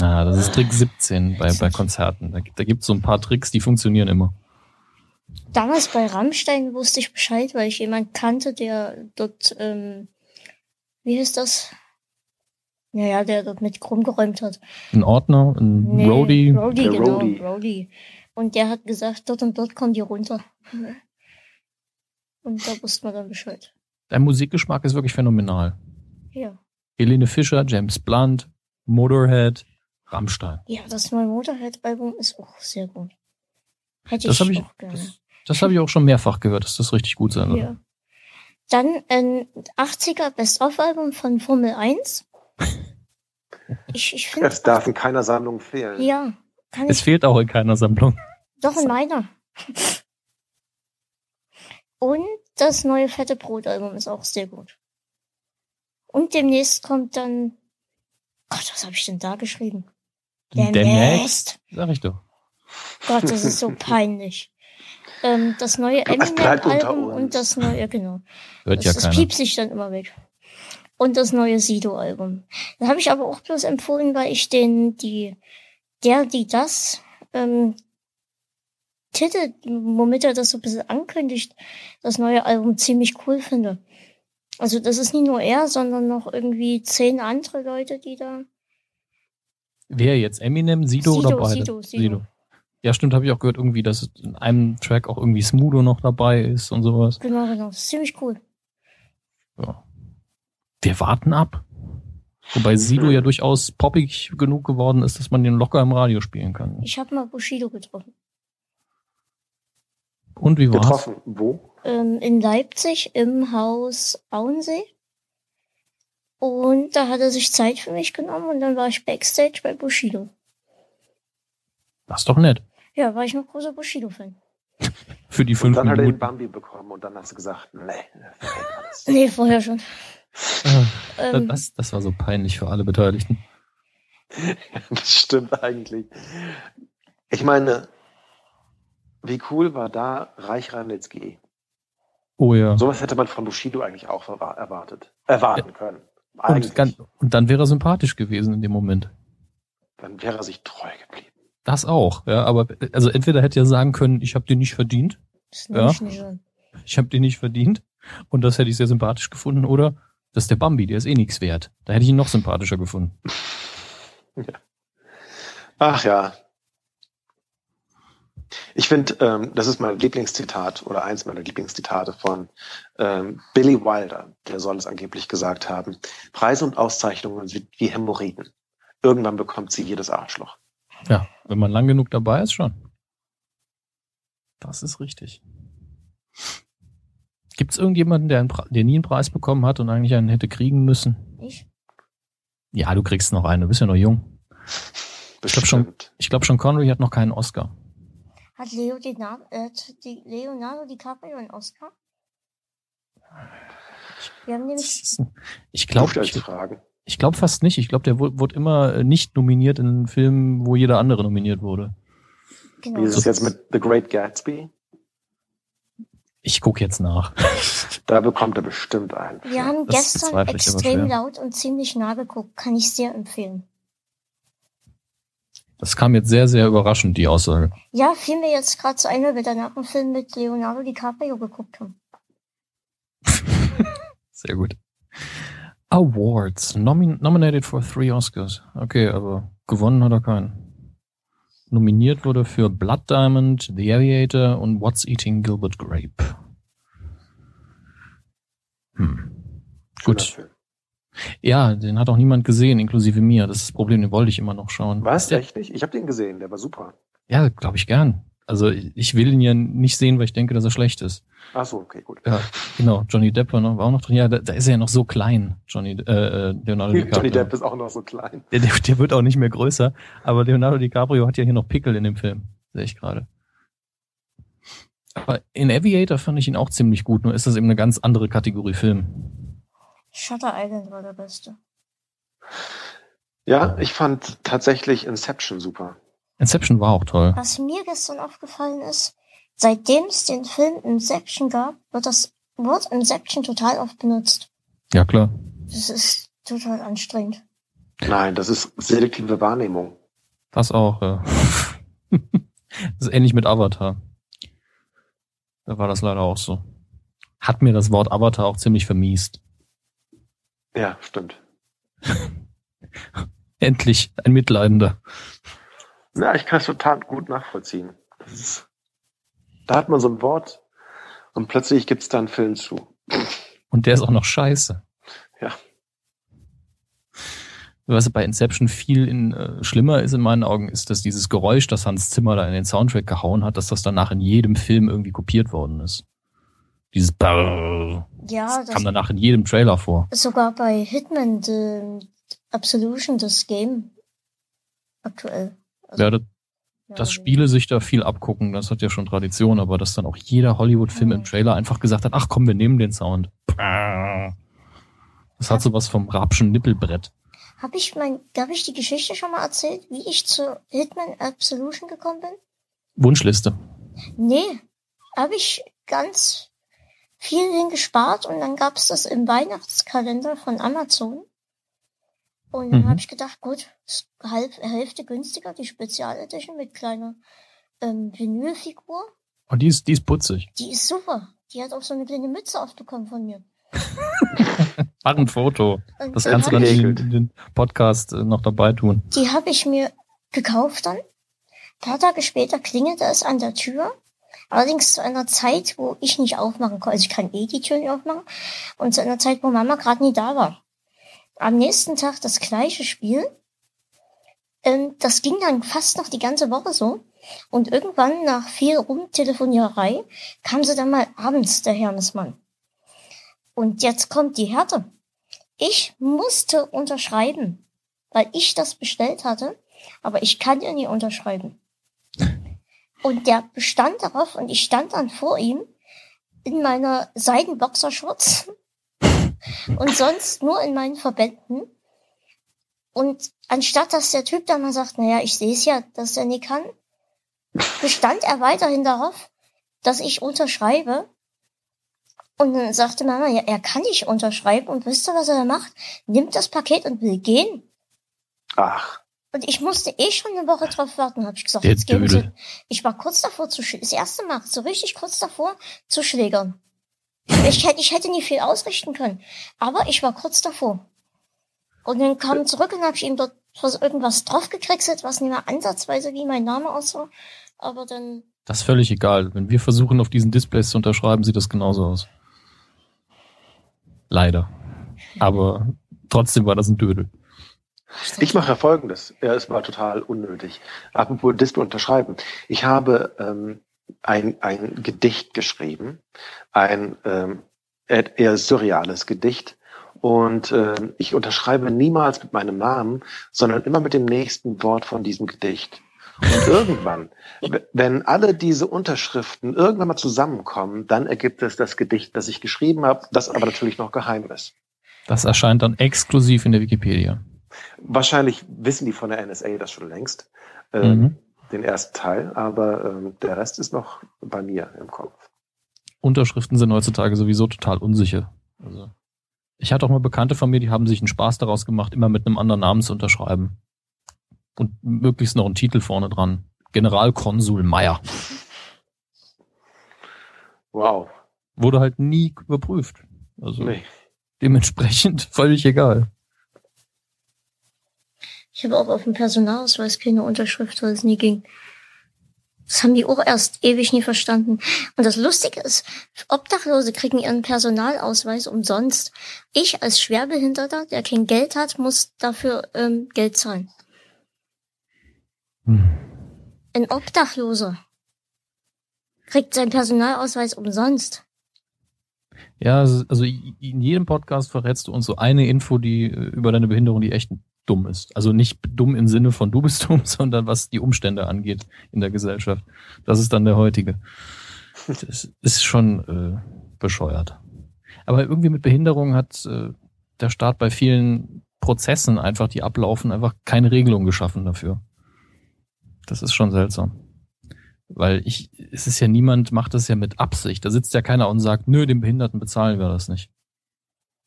Ah, das ist Trick 17 bei, bei Konzerten. Da, da gibt es so ein paar Tricks, die funktionieren immer. Damals bei Rammstein wusste ich Bescheid, weil ich jemand kannte, der dort, ähm, wie heißt das? Naja, der dort mit rumgeräumt hat. Ein Ordner, ein nee, Roadie. Roadie, genau, Roadie. Roadie. Und der hat gesagt, dort und dort kommen die runter. Und da wusste man dann Bescheid. Dein Musikgeschmack ist wirklich phänomenal. Ja. Helene Fischer, James Blunt, Motorhead, Rammstein. Ja, das neue Motorhead-Album ist auch sehr gut. Hätte das ich, ich auch gerne. Das, das habe ich auch schon mehrfach gehört, dass das richtig gut sein soll. Ja. Dann ein 80er Best-of-Album von Formel 1. Ich, ich finde. Es darf in keiner Sammlung fehlen. Ja. Kann es ich, fehlt auch in keiner Sammlung. Doch in meiner. Und das neue Fette Brot-Album ist auch sehr gut. Und demnächst kommt dann. Gott, was habe ich denn da geschrieben? Demnächst. demnächst. Sag ich doch. Gott, das ist so peinlich. Ähm, das neue Eminem-Album und das neue, genau. Hört das, ja das piept sich dann immer weg. Und das neue Sido-Album. Das habe ich aber auch bloß empfohlen, weil ich den, die, der, die das, ähm, Titel, womit er das so ein bisschen ankündigt, das neue Album ziemlich cool finde. Also das ist nicht nur er, sondern noch irgendwie zehn andere Leute, die da. Wer jetzt? Eminem, Sido, Sido oder beide? Sido, Sido. Sido. Ja, stimmt, habe ich auch gehört, irgendwie, dass in einem Track auch irgendwie Smudo noch dabei ist und sowas. Genau, genau. Das ist ziemlich cool. Ja. Wir warten ab. Wobei Sido ja durchaus poppig genug geworden ist, dass man den locker im Radio spielen kann. Ich habe mal Bushido getroffen. Und wie war's? Getroffen? Wo? Ähm, in Leipzig im Haus Auensee. Und da hat er sich Zeit für mich genommen und dann war ich Backstage bei Bushido. Das ist doch nett. Ja, war ich noch großer Bushido-Fan. Für die fünf und dann Minuten. hat er den Bambi bekommen und dann hast du gesagt, nee. nee, vorher schon. Ah, ähm, das, das war so peinlich für alle Beteiligten. das stimmt eigentlich. Ich meine, wie cool war da Reich Ranitzky? Oh ja. Sowas hätte man von Bushido eigentlich auch erwartet, erwarten ja. können. Und, ganz, und, dann wäre er sympathisch gewesen in dem Moment. Dann wäre er sich treu geblieben. Das auch, ja, aber also entweder hätte er sagen können, ich habe den nicht verdient. ja, ich habe den nicht verdient und das hätte ich sehr sympathisch gefunden oder das ist der Bambi, der ist eh nichts wert. Da hätte ich ihn noch sympathischer gefunden. Ja. Ach ja. Ich finde, ähm, das ist mein Lieblingszitat oder eins meiner Lieblingszitate von ähm, Billy Wilder. Der soll es angeblich gesagt haben. Preise und Auszeichnungen sind wie Hämorrhoiden. Irgendwann bekommt sie jedes Arschloch. Ja, wenn man lang genug dabei ist, schon. Das ist richtig. Gibt es irgendjemanden, der, einen, der nie einen Preis bekommen hat und eigentlich einen hätte kriegen müssen? Ich? Ja, du kriegst noch einen, du bist ja noch jung. Bestimmt. Ich glaube schon, ich glaub schon, Connery hat noch keinen Oscar. Hat Leo äh, Leonardo DiCaprio einen Oscar? Wir haben nämlich. Ich glaube, ich, ich glaube fast nicht. Ich glaube, der wurde, wurde immer äh, nicht nominiert in Filmen, wo jeder andere nominiert wurde. Genau. Wie ist es jetzt mit The Great Gatsby? Ich gucke jetzt nach. Da bekommt er bestimmt einen. Wir haben das gestern extrem laut und ziemlich nah geguckt. Kann ich sehr empfehlen. Das kam jetzt sehr, sehr überraschend, die Aussage. Ja, fiel mir jetzt gerade zu ein, weil wir danach einen Film mit Leonardo DiCaprio geguckt haben. sehr gut. Awards. Nomin nominated for three Oscars. Okay, aber gewonnen hat er keinen. Nominiert wurde für Blood Diamond, The Aviator und What's Eating Gilbert Grape. Hm. Gut. Ja, den hat auch niemand gesehen, inklusive mir. Das ist das Problem, den wollte ich immer noch schauen. Was? Echt nicht? Ich habe den gesehen, der war super. Ja, glaube ich gern. Also ich will ihn ja nicht sehen, weil ich denke, dass er schlecht ist. Ach so, okay, gut. Ja, genau. Johnny Depp war, noch, war auch noch drin. Ja, da, da ist er ja noch so klein, Johnny äh, Leonardo DiCaprio. Johnny Depp ist auch noch so klein. Der, der, der wird auch nicht mehr größer. Aber Leonardo DiCaprio hat ja hier noch Pickel in dem Film. Sehe ich gerade. Aber in Aviator fand ich ihn auch ziemlich gut, nur ist das eben eine ganz andere Kategorie Film. Shutter Island war der beste. Ja, ich fand tatsächlich Inception super. Inception war auch toll. Was mir gestern aufgefallen ist, seitdem es den Film Inception gab, wird das Wort Inception total oft benutzt. Ja, klar. Das ist total anstrengend. Nein, das ist selektive Wahrnehmung. Das auch, ja. das ist ähnlich mit Avatar. Da war das leider auch so. Hat mir das Wort Avatar auch ziemlich vermiest. Ja, stimmt. Endlich ein Mitleidender. Ja, ich kann es total gut nachvollziehen. Ist, da hat man so ein Wort und plötzlich gibt es da einen Film zu. Und der ist auch noch scheiße. Ja. Was bei Inception viel in, äh, schlimmer ist in meinen Augen, ist, dass dieses Geräusch, das Hans Zimmer da in den Soundtrack gehauen hat, dass das danach in jedem Film irgendwie kopiert worden ist. Dieses Brrr, ja, das kam danach in jedem Trailer vor. Sogar bei Hitman the Absolution, das Game aktuell. Also, ja, das, dass Spiele sich da viel abgucken, das hat ja schon Tradition, aber dass dann auch jeder Hollywood-Film im Trailer einfach gesagt hat, ach komm, wir nehmen den Sound. Das hat sowas vom Rapschen Nippelbrett. Habe ich mein, habe ich die Geschichte schon mal erzählt, wie ich zu Hitman Absolution gekommen bin? Wunschliste. Nee, habe ich ganz viel hingespart und dann gab es das im Weihnachtskalender von Amazon. Und dann mhm. habe ich gedacht, gut, halb, Hälfte günstiger, die Spezialedition mit kleiner ähm, Vinylfigur. Und die ist, die ist putzig. Die ist super. Die hat auch so eine kleine Mütze aufbekommen von mir. Mach ein Foto. Und das kannst du dann in, in den Podcast äh, noch dabei tun. Die habe ich mir gekauft dann. Ein paar Tage später klingelte es an der Tür. Allerdings zu einer Zeit, wo ich nicht aufmachen konnte. Also ich kann eh die Tür nicht aufmachen. Und zu einer Zeit, wo Mama gerade nie da war am nächsten Tag das gleiche Spiel. Ähm, das ging dann fast noch die ganze Woche so. Und irgendwann nach viel Rumtelefonierei kam sie dann mal abends, der Hermesmann. Und jetzt kommt die Härte. Ich musste unterschreiben, weil ich das bestellt hatte, aber ich kann ja nie unterschreiben. Und der bestand darauf und ich stand dann vor ihm in meiner Seidenboxerschutz und sonst nur in meinen Verbänden. Und anstatt dass der Typ dann mal sagt, naja, ich sehe es ja, dass er nie kann, bestand er weiterhin darauf, dass ich unterschreibe. Und dann sagte Mama, ja, er kann nicht unterschreiben. Und wisst ihr, was er da macht? Nimmt das Paket und will gehen. Ach. Und ich musste eh schon eine Woche drauf warten, habe ich gesagt, jetzt geben Sie. Ich war kurz davor zu, das erste Mal, so richtig kurz davor zu schlägern. Ich hätte, ich hätte nie viel ausrichten können. Aber ich war kurz davor. Und dann kam zurück und habe ich ihm dort irgendwas draufgekriegselt, was nicht mehr ansatzweise wie mein Name aussah. Aber dann. Das ist völlig egal. Wenn wir versuchen, auf diesen Displays zu unterschreiben, sieht das genauso aus. Leider. Aber trotzdem war das ein Dödel. Ich mache ja folgendes. Ja, es war total unnötig. Apropos Display unterschreiben. Ich habe ähm, ein, ein Gedicht geschrieben, ein ähm, eher surreales Gedicht. Und äh, ich unterschreibe niemals mit meinem Namen, sondern immer mit dem nächsten Wort von diesem Gedicht. Und irgendwann, wenn alle diese Unterschriften irgendwann mal zusammenkommen, dann ergibt es das Gedicht, das ich geschrieben habe, das aber natürlich noch geheim ist. Das erscheint dann exklusiv in der Wikipedia. Wahrscheinlich wissen die von der NSA das schon längst. Ähm, mhm den ersten Teil, aber ähm, der Rest ist noch bei mir im Kopf. Unterschriften sind heutzutage sowieso total unsicher. Also ich hatte auch mal Bekannte von mir, die haben sich einen Spaß daraus gemacht, immer mit einem anderen Namen zu unterschreiben. Und möglichst noch einen Titel vorne dran. Generalkonsul Meier. Wow. Wurde halt nie überprüft. Also nee. dementsprechend völlig egal. Ich habe auch auf dem Personalausweis keine Unterschrift, weil es nie ging. Das haben die auch erst ewig nie verstanden. Und das Lustige ist, Obdachlose kriegen ihren Personalausweis umsonst. Ich als Schwerbehinderter, der kein Geld hat, muss dafür ähm, Geld zahlen. Hm. Ein Obdachloser kriegt seinen Personalausweis umsonst. Ja, also in jedem Podcast verrätst du uns so eine Info, die äh, über deine Behinderung, die echt dumm ist. Also nicht dumm im Sinne von du bist dumm, sondern was die Umstände angeht in der Gesellschaft. Das ist dann der heutige. Das ist schon äh, bescheuert. Aber irgendwie mit Behinderung hat äh, der Staat bei vielen Prozessen einfach, die ablaufen, einfach keine Regelung geschaffen dafür. Das ist schon seltsam. Weil ich, es ist ja niemand macht das ja mit Absicht. Da sitzt ja keiner und sagt, nö, dem Behinderten bezahlen wir das nicht.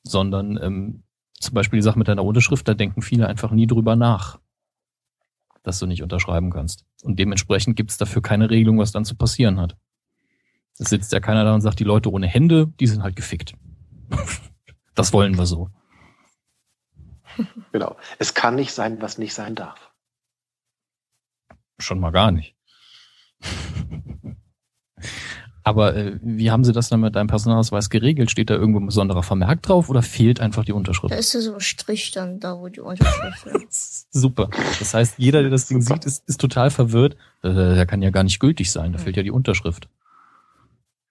Sondern ähm, zum Beispiel die Sache mit deiner Unterschrift, da denken viele einfach nie drüber nach, dass du nicht unterschreiben kannst. Und dementsprechend gibt es dafür keine Regelung, was dann zu passieren hat. Es sitzt ja keiner da und sagt, die Leute ohne Hände, die sind halt gefickt. das wollen wir so. Genau. Es kann nicht sein, was nicht sein darf. Schon mal gar nicht. Aber äh, wie haben Sie das dann mit deinem Personalausweis geregelt? Steht da irgendwo ein besonderer Vermerk drauf oder fehlt einfach die Unterschrift? Da ist so ein Strich dann da, wo die Unterschrift ist. Super. Das heißt, jeder, der das Ding sieht, ist, ist total verwirrt. Äh, der kann ja gar nicht gültig sein, da fehlt ja die Unterschrift.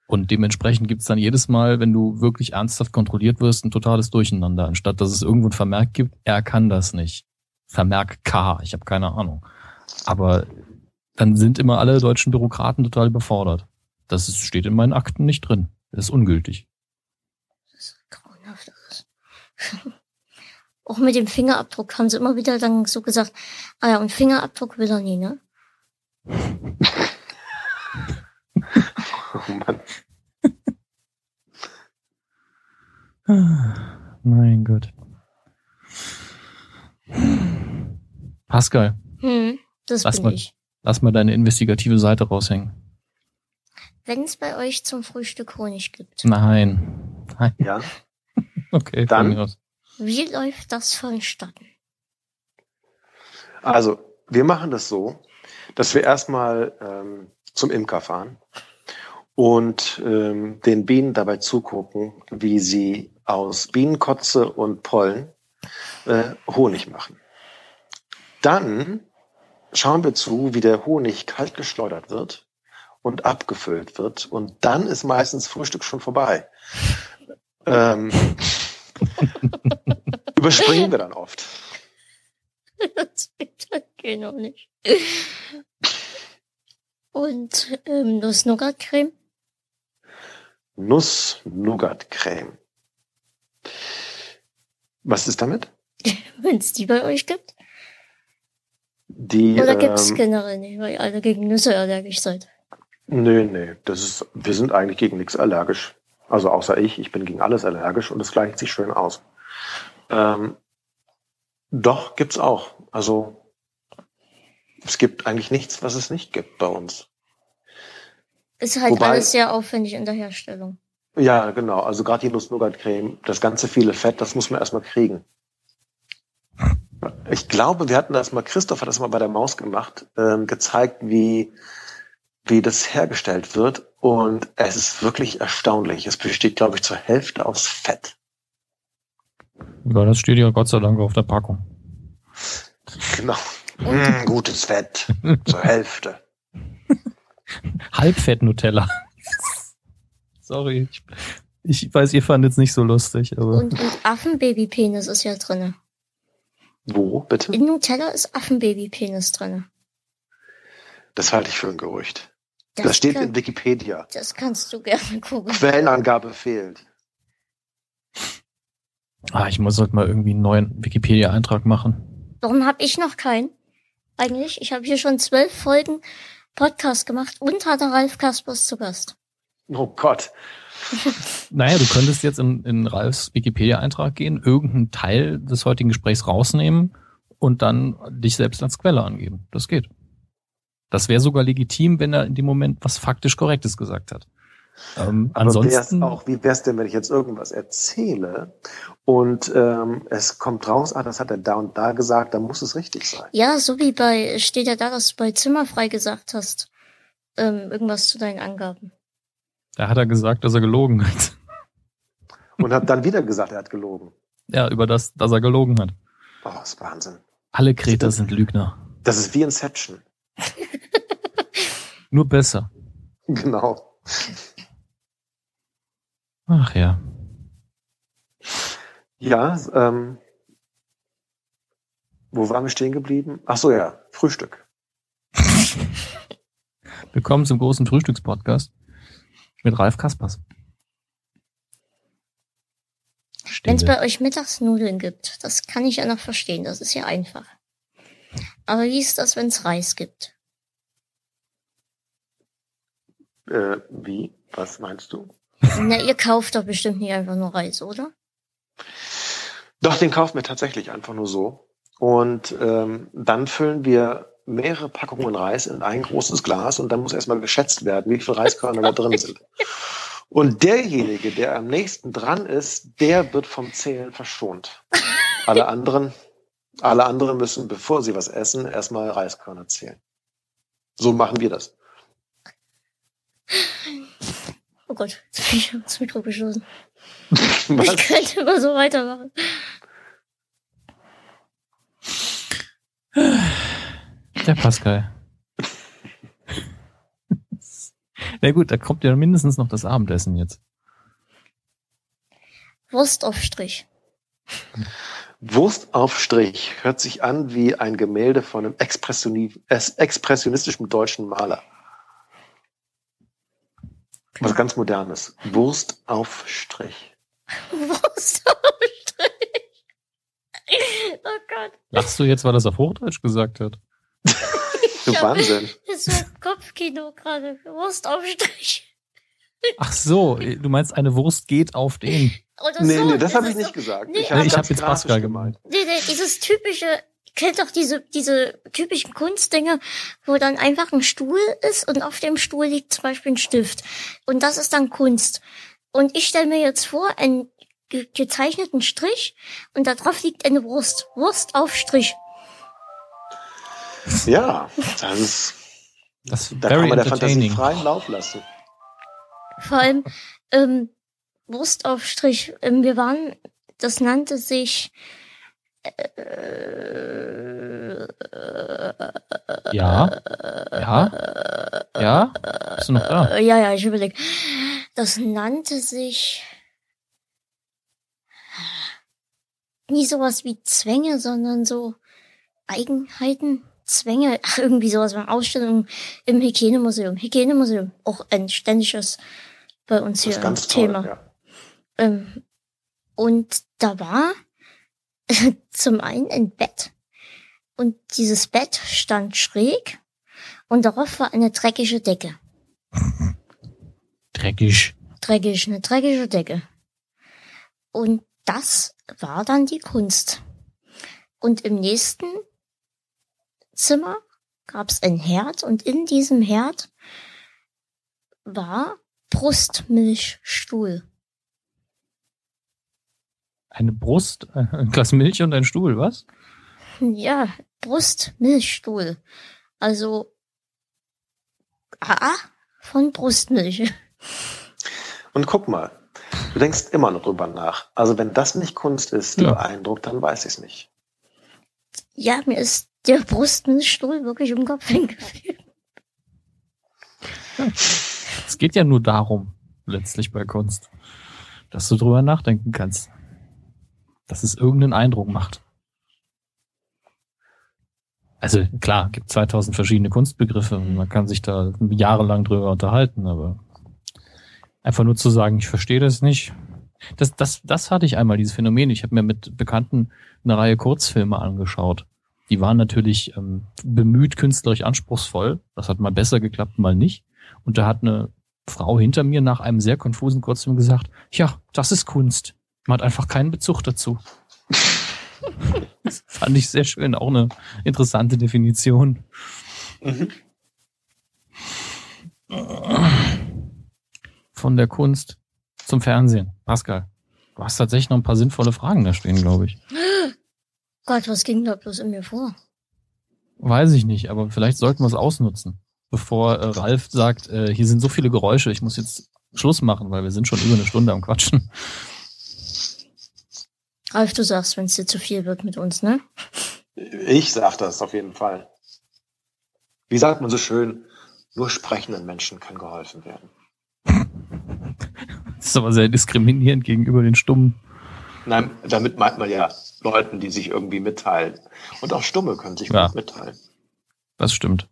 Und dementsprechend gibt's dann jedes Mal, wenn du wirklich ernsthaft kontrolliert wirst, ein totales Durcheinander, anstatt dass es irgendwo ein Vermerk gibt, er kann das nicht. Vermerk K, ich habe keine Ahnung. Aber dann sind immer alle deutschen Bürokraten total überfordert. Das ist, steht in meinen Akten nicht drin. Das ist ungültig. Das ist grauenhaft. Auch mit dem Fingerabdruck haben sie immer wieder dann so gesagt, ah ja, und Fingerabdruck will er nie, ne? oh Mann. mein Gott. Pascal. Hm, das lass bin mal, ich. Lass mal deine investigative Seite raushängen. Wenn es bei euch zum Frühstück Honig gibt. Nein. Nein. Ja. okay, dann. Wie läuft das vonstatten? Also, wir machen das so, dass wir erstmal ähm, zum Imker fahren und ähm, den Bienen dabei zugucken, wie sie aus Bienenkotze und Pollen äh, Honig machen. Dann schauen wir zu, wie der Honig kalt geschleudert wird und abgefüllt wird. Und dann ist meistens Frühstück schon vorbei. Ähm, überspringen wir dann oft. Das geht noch nicht. Und ähm, Nuss-Nougat-Creme? Nuss-Nougat-Creme. Was ist damit? Wenn es die bei euch gibt? Die, Oder ähm, gibt es generell nicht, weil ihr alle gegen Nüsse allergisch seid? Nee, nee, das ist, wir sind eigentlich gegen nichts allergisch. Also außer ich, ich bin gegen alles allergisch und es gleicht sich schön aus. Ähm, doch, gibt's auch. Also es gibt eigentlich nichts, was es nicht gibt bei uns. Ist halt Wobei, alles sehr aufwendig in der Herstellung. Ja, genau. Also gerade die Nuss-Nougat-Creme, das ganze viele Fett, das muss man erstmal kriegen. Ich glaube, wir hatten das mal, Christoph hat das mal bei der Maus gemacht, ähm, gezeigt, wie, wie das hergestellt wird. Und es ist wirklich erstaunlich. Es besteht, glaube ich, zur Hälfte aus Fett. Ja, das steht ja Gott sei Dank auf der Packung. Genau. Mm, gutes Fett. zur Hälfte. Halbfett-Nutella. Sorry. Ich, weiß, ihr fandet es nicht so lustig, aber. Und, und Affenbabypenis ist ja drinne. Wo, bitte? In Nutella ist Affenbabypenis drin. Das halte ich für ein Gerücht. Das, das steht kann, in Wikipedia. Das kannst du gerne gucken. Quellenangabe fehlt. Ah, ich muss halt mal irgendwie einen neuen Wikipedia-Eintrag machen. Warum habe ich noch keinen? Eigentlich, ich habe hier schon zwölf Folgen Podcast gemacht und hatte Ralf Kaspers zu Gast. Oh Gott. naja, du könntest jetzt in, in Ralfs Wikipedia-Eintrag gehen, irgendeinen Teil des heutigen Gesprächs rausnehmen und dann dich selbst als Quelle angeben. Das geht. Das wäre sogar legitim, wenn er in dem Moment was faktisch Korrektes gesagt hat. Ähm, Aber ansonsten auch, wie wär's denn, wenn ich jetzt irgendwas erzähle und ähm, es kommt raus, ah, das hat er da und da gesagt, dann muss es richtig sein. Ja, so wie bei, steht ja da, dass du bei Zimmerfrei gesagt hast, ähm, irgendwas zu deinen Angaben. Da hat er gesagt, dass er gelogen hat. Und hat dann wieder gesagt, er hat gelogen. Ja, über das, dass er gelogen hat. Oh, das ist Wahnsinn. Alle Kreter sind Lügner. Das ist wie Inception. Nur besser. Genau. Ach ja. Ja, ähm, wo waren wir stehen geblieben? Ach so, ja, Frühstück. Willkommen zum großen Frühstückspodcast mit Ralf Kaspers. Wenn es bei euch Mittagsnudeln gibt, das kann ich ja noch verstehen, das ist ja einfach. Aber wie ist das, wenn es Reis gibt? Äh, wie? Was meinst du? Na, ihr kauft doch bestimmt nicht einfach nur Reis, oder? Doch, den kaufen wir tatsächlich einfach nur so. Und ähm, dann füllen wir mehrere Packungen Reis in ein großes Glas und dann muss erstmal geschätzt werden, wie viel Reiskörner da drin sind. Und derjenige, der am nächsten dran ist, der wird vom Zählen verschont. Alle anderen, alle anderen müssen, bevor sie was essen, erstmal Reiskörner zählen. So machen wir das. Oh Gott, jetzt bin ich aufs Mikro gestoßen. ich könnte immer so weitermachen. Der Pascal. Na gut, da kommt ja mindestens noch das Abendessen jetzt. Wurst auf Strich. Wurst auf Strich hört sich an wie ein Gemälde von einem expressionistischen deutschen Maler. Was ganz Modernes. Wurst auf Strich. Wurst auf Strich. Oh Gott. Lachst du jetzt, weil er es auf Hochdeutsch gesagt hat? du Wahnsinn. Das ist so Kopfkino gerade. Wurst auf Strich. Ach so, du meinst, eine Wurst geht auf den. Oder nee, so. nee, das habe ich nicht so, gesagt. Nee, ich habe hab jetzt Pascal gemeint. Nee, nee, dieses typische, kennt doch diese, diese typischen Kunstdinge, wo dann einfach ein Stuhl ist und auf dem Stuhl liegt zum Beispiel ein Stift. Und das ist dann Kunst. Und ich stelle mir jetzt vor, einen ge gezeichneten Strich und da drauf liegt eine Wurst. Wurst auf Strich. Ja, das ist, das da kann man der Fantasie freien Lauf lassen. Vor allem, ähm, Wurst auf Strich. Ähm, wir waren, das nannte sich, ja. Ja. Ja. Bist du noch da? Ja, ja, ich überlege. Das nannte sich nie sowas wie Zwänge, sondern so Eigenheiten. Zwänge, ach, irgendwie sowas beim Ausstellung im Hygienemuseum. Hygienemuseum, auch ein ständiges bei uns hier Thema. Toll, ja. Ähm, und da war zum einen ein Bett. Und dieses Bett stand schräg und darauf war eine dreckige Decke. Dreckig. Dreckig, eine dreckige Decke. Und das war dann die Kunst. Und im nächsten Zimmer gab es ein Herd und in diesem Herd war Brustmilchstuhl. Eine Brust, ein Glas Milch und ein Stuhl, was? Ja, Brustmilchstuhl. Also A von Brustmilch. Und guck mal, du denkst immer noch drüber nach. Also wenn das nicht Kunst ist, ja. der Eindruck, dann weiß ich es nicht. Ja, mir ist der Brustmilchstuhl wirklich im Kopf hingefallen. Es geht ja nur darum, letztlich bei Kunst, dass du drüber nachdenken kannst dass es irgendeinen Eindruck macht. Also klar, gibt 2000 verschiedene Kunstbegriffe und man kann sich da jahrelang drüber unterhalten, aber einfach nur zu sagen, ich verstehe das nicht. Das, das, das hatte ich einmal, dieses Phänomen. Ich habe mir mit Bekannten eine Reihe Kurzfilme angeschaut. Die waren natürlich ähm, bemüht, künstlerisch anspruchsvoll. Das hat mal besser geklappt, mal nicht. Und da hat eine Frau hinter mir nach einem sehr konfusen Kurzfilm gesagt, ja, das ist Kunst. Man hat einfach keinen Bezug dazu. das fand ich sehr schön, auch eine interessante Definition. Mhm. Von der Kunst zum Fernsehen. Pascal, du hast tatsächlich noch ein paar sinnvolle Fragen da stehen, glaube ich. Gott, was ging da bloß in mir vor? Weiß ich nicht, aber vielleicht sollten wir es ausnutzen. Bevor äh, Ralf sagt, äh, hier sind so viele Geräusche, ich muss jetzt Schluss machen, weil wir sind schon über eine Stunde am Quatschen. Ralf, du sagst, wenn es dir zu viel wird mit uns, ne? Ich sag das auf jeden Fall. Wie sagt man so schön? Nur sprechenden Menschen kann geholfen werden. Das ist aber sehr diskriminierend gegenüber den Stummen. Nein, damit meint man ja Leuten, die sich irgendwie mitteilen. Und auch Stumme können sich ja. gut mitteilen. Das stimmt.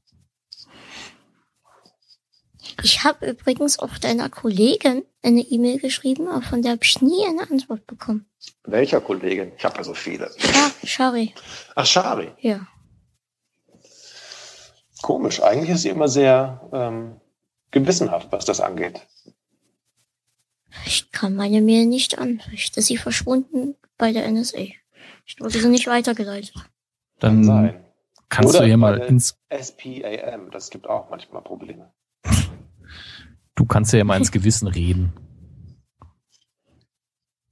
Ich habe übrigens auch deiner Kollegin eine E-Mail geschrieben, aber von der habe ich nie eine Antwort bekommen. Welcher Kollegin? Ich habe ja so viele. Ja, Shari. Ach, Shari. Ja. Komisch. Eigentlich ist sie immer sehr ähm, gewissenhaft, was das angeht. Ich kann meine Mail nicht an. Vielleicht ist sie verschwunden bei der NSA. Ich wurde sie nicht weitergeleitet. Dann kann sein. kannst Oder du hier mal ins SPAM. Das gibt auch manchmal Probleme. Du kannst ja mal ins Gewissen reden.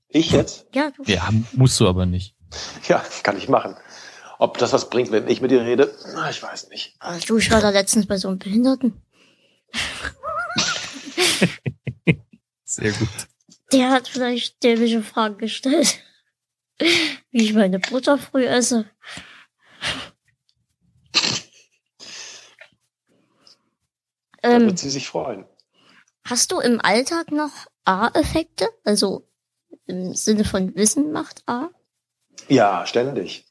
Ich jetzt? Ja, du. Ja, musst du aber nicht. Ja, kann ich machen. Ob das was bringt, wenn ich mit dir rede, na, ich weiß nicht. Also, du, ich war da letztens bei so einem Behinderten. Sehr gut. Der hat vielleicht dämliche Fragen gestellt. Wie ich meine Butter früh esse. Da ähm, wird sie sich freuen. Hast du im Alltag noch A-Effekte? Also im Sinne von Wissen macht A? Ja, ständig.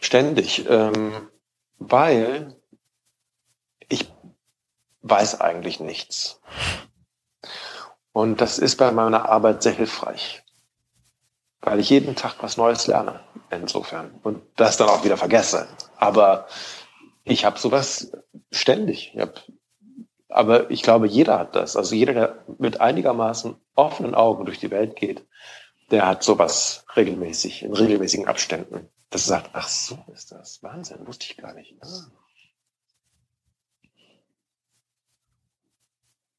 Ständig. Ähm, weil ich weiß eigentlich nichts. Und das ist bei meiner Arbeit sehr hilfreich. Weil ich jeden Tag was Neues lerne, insofern. Und das dann auch wieder vergesse. Aber ich habe sowas ständig. Ich hab, aber ich glaube, jeder hat das. Also jeder, der mit einigermaßen offenen Augen durch die Welt geht, der hat sowas regelmäßig, in regelmäßigen Abständen. Dass er sagt, ach so ist das. Wahnsinn, wusste ich gar nicht. Ah.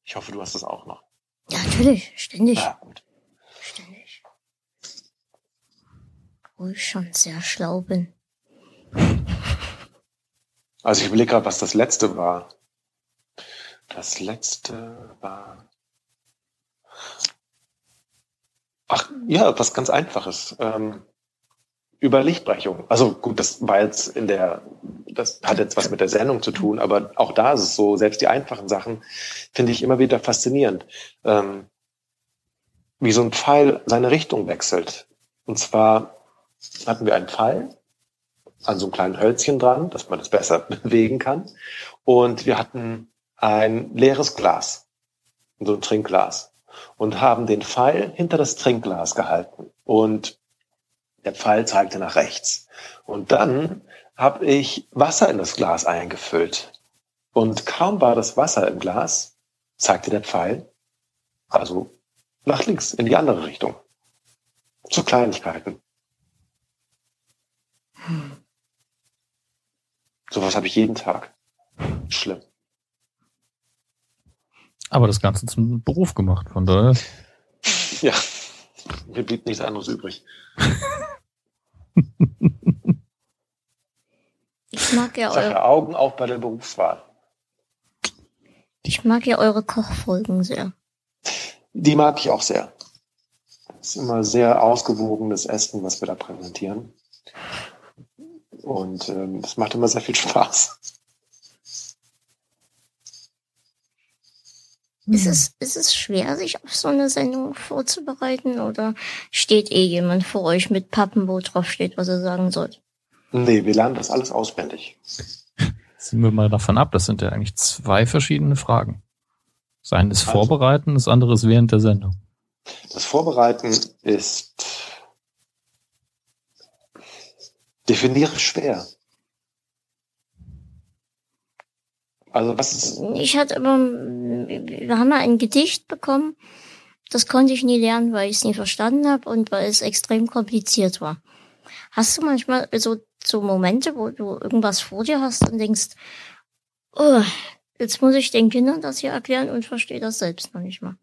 Ich hoffe, du hast das auch noch. Ja, natürlich, ständig. Ja, gut. Ständig. Wo ich schon sehr schlau bin. Also ich überlege gerade, was das letzte war. Das letzte war. Ach ja, was ganz Einfaches. Ähm, über Lichtbrechung. Also gut, das war jetzt in der, das hat jetzt was mit der Sendung zu tun, aber auch da ist es so, selbst die einfachen Sachen finde ich immer wieder faszinierend. Ähm, wie so ein Pfeil seine Richtung wechselt. Und zwar hatten wir einen Pfeil, an so einem kleinen Hölzchen dran, dass man das besser bewegen kann. Und wir hatten ein leeres Glas, so ein Trinkglas, und haben den Pfeil hinter das Trinkglas gehalten. Und der Pfeil zeigte nach rechts. Und dann habe ich Wasser in das Glas eingefüllt. Und kaum war das Wasser im Glas, zeigte der Pfeil, also nach links, in die andere Richtung. Zu Kleinigkeiten. Hm. Sowas habe ich jeden Tag. Schlimm. Aber das Ganze zum Beruf gemacht, von daher. Ja, mir blieb nichts anderes übrig. ich mag ja eure Augen auch bei der Berufswahl. Ich mag ja eure Kochfolgen sehr. Die mag ich auch sehr. Das ist immer sehr ausgewogenes Essen, was wir da präsentieren. Und ähm, es macht immer sehr viel Spaß. Ist es, ist es schwer, sich auf so eine Sendung vorzubereiten oder steht eh jemand vor euch mit Pappen, wo drauf steht, was er sagen soll? Nee, wir lernen das alles auswendig. Ziehen wir mal davon ab, das sind ja eigentlich zwei verschiedene Fragen. Das eine ist also, Vorbereiten, das andere ist während der Sendung. Das Vorbereiten ist Definiere schwer. Also was ist? Ich hatte aber, wir haben mal ein Gedicht bekommen. Das konnte ich nie lernen, weil ich es nie verstanden habe und weil es extrem kompliziert war. Hast du manchmal so, so Momente, wo du irgendwas vor dir hast und denkst, oh, jetzt muss ich den Kindern das hier erklären und verstehe das selbst noch nicht mal.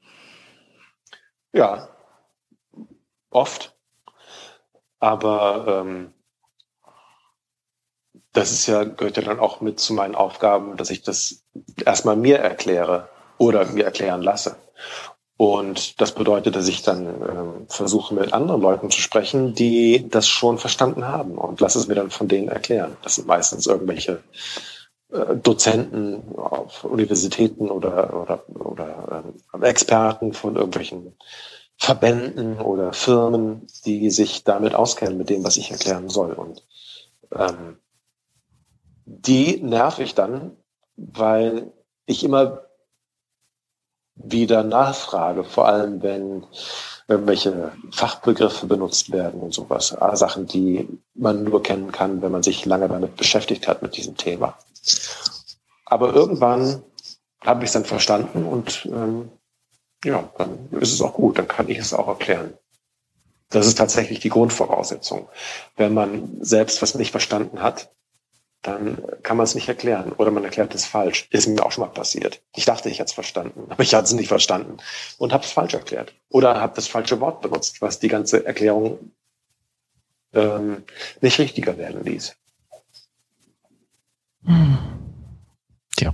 Ja, oft. Aber ähm, das ist ja, gehört ja dann auch mit zu meinen Aufgaben, dass ich das erstmal mir erkläre oder mir erklären lasse. Und das bedeutet, dass ich dann ähm, versuche, mit anderen Leuten zu sprechen, die das schon verstanden haben und lasse es mir dann von denen erklären. Das sind meistens irgendwelche äh, Dozenten auf Universitäten oder, oder, oder äh, Experten von irgendwelchen Verbänden oder Firmen, die sich damit auskennen, mit dem, was ich erklären soll. Und ähm, die nerv ich dann, weil ich immer wieder nachfrage, vor allem wenn irgendwelche Fachbegriffe benutzt werden und sowas. Sachen, die man nur kennen kann, wenn man sich lange damit beschäftigt hat mit diesem Thema. Aber irgendwann habe ich es dann verstanden und ähm, ja, dann ist es auch gut, dann kann ich es auch erklären. Das ist tatsächlich die Grundvoraussetzung. Wenn man selbst was nicht verstanden hat, dann kann man es nicht erklären oder man erklärt es falsch. Ist mir auch schon mal passiert. Ich dachte, ich hätte es verstanden, aber ich hatte es nicht verstanden und habe es falsch erklärt oder habe das falsche Wort benutzt, was die ganze Erklärung ähm, nicht richtiger werden ließ. Hm. Tja.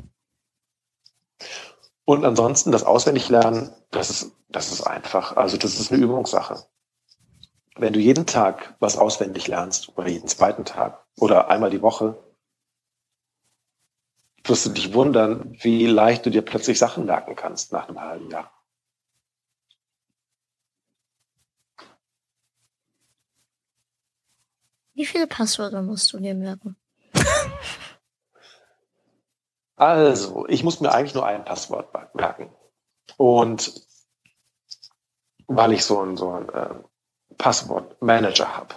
Und ansonsten das Auswendiglernen, das ist, das ist einfach. Also das ist eine Übungssache. Wenn du jeden Tag was auswendig lernst oder jeden zweiten Tag oder einmal die Woche, wirst du dich wundern, wie leicht du dir plötzlich Sachen merken kannst nach einem halben Jahr. Wie viele Passwörter musst du dir merken? Also, ich muss mir eigentlich nur ein Passwort merken. Und weil ich so ein, so ein äh, Passwortmanager habe.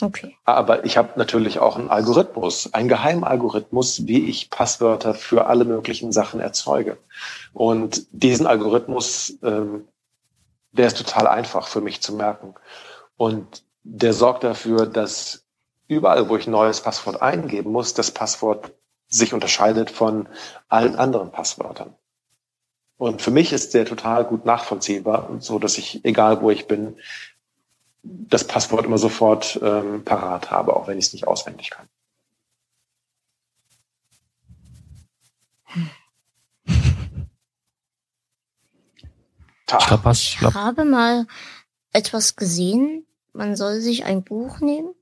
Okay. Aber ich habe natürlich auch einen Algorithmus, einen Geheimalgorithmus, wie ich Passwörter für alle möglichen Sachen erzeuge. Und diesen Algorithmus, ähm, der ist total einfach für mich zu merken. Und der sorgt dafür, dass überall, wo ich ein neues Passwort eingeben muss, das Passwort sich unterscheidet von allen anderen Passwörtern. Und für mich ist der total gut nachvollziehbar, so dass ich, egal wo ich bin, das Passwort immer sofort ähm, parat habe, auch wenn ich es nicht auswendig kann. Ich, glaub, ich habe mal etwas gesehen, man soll sich ein Buch nehmen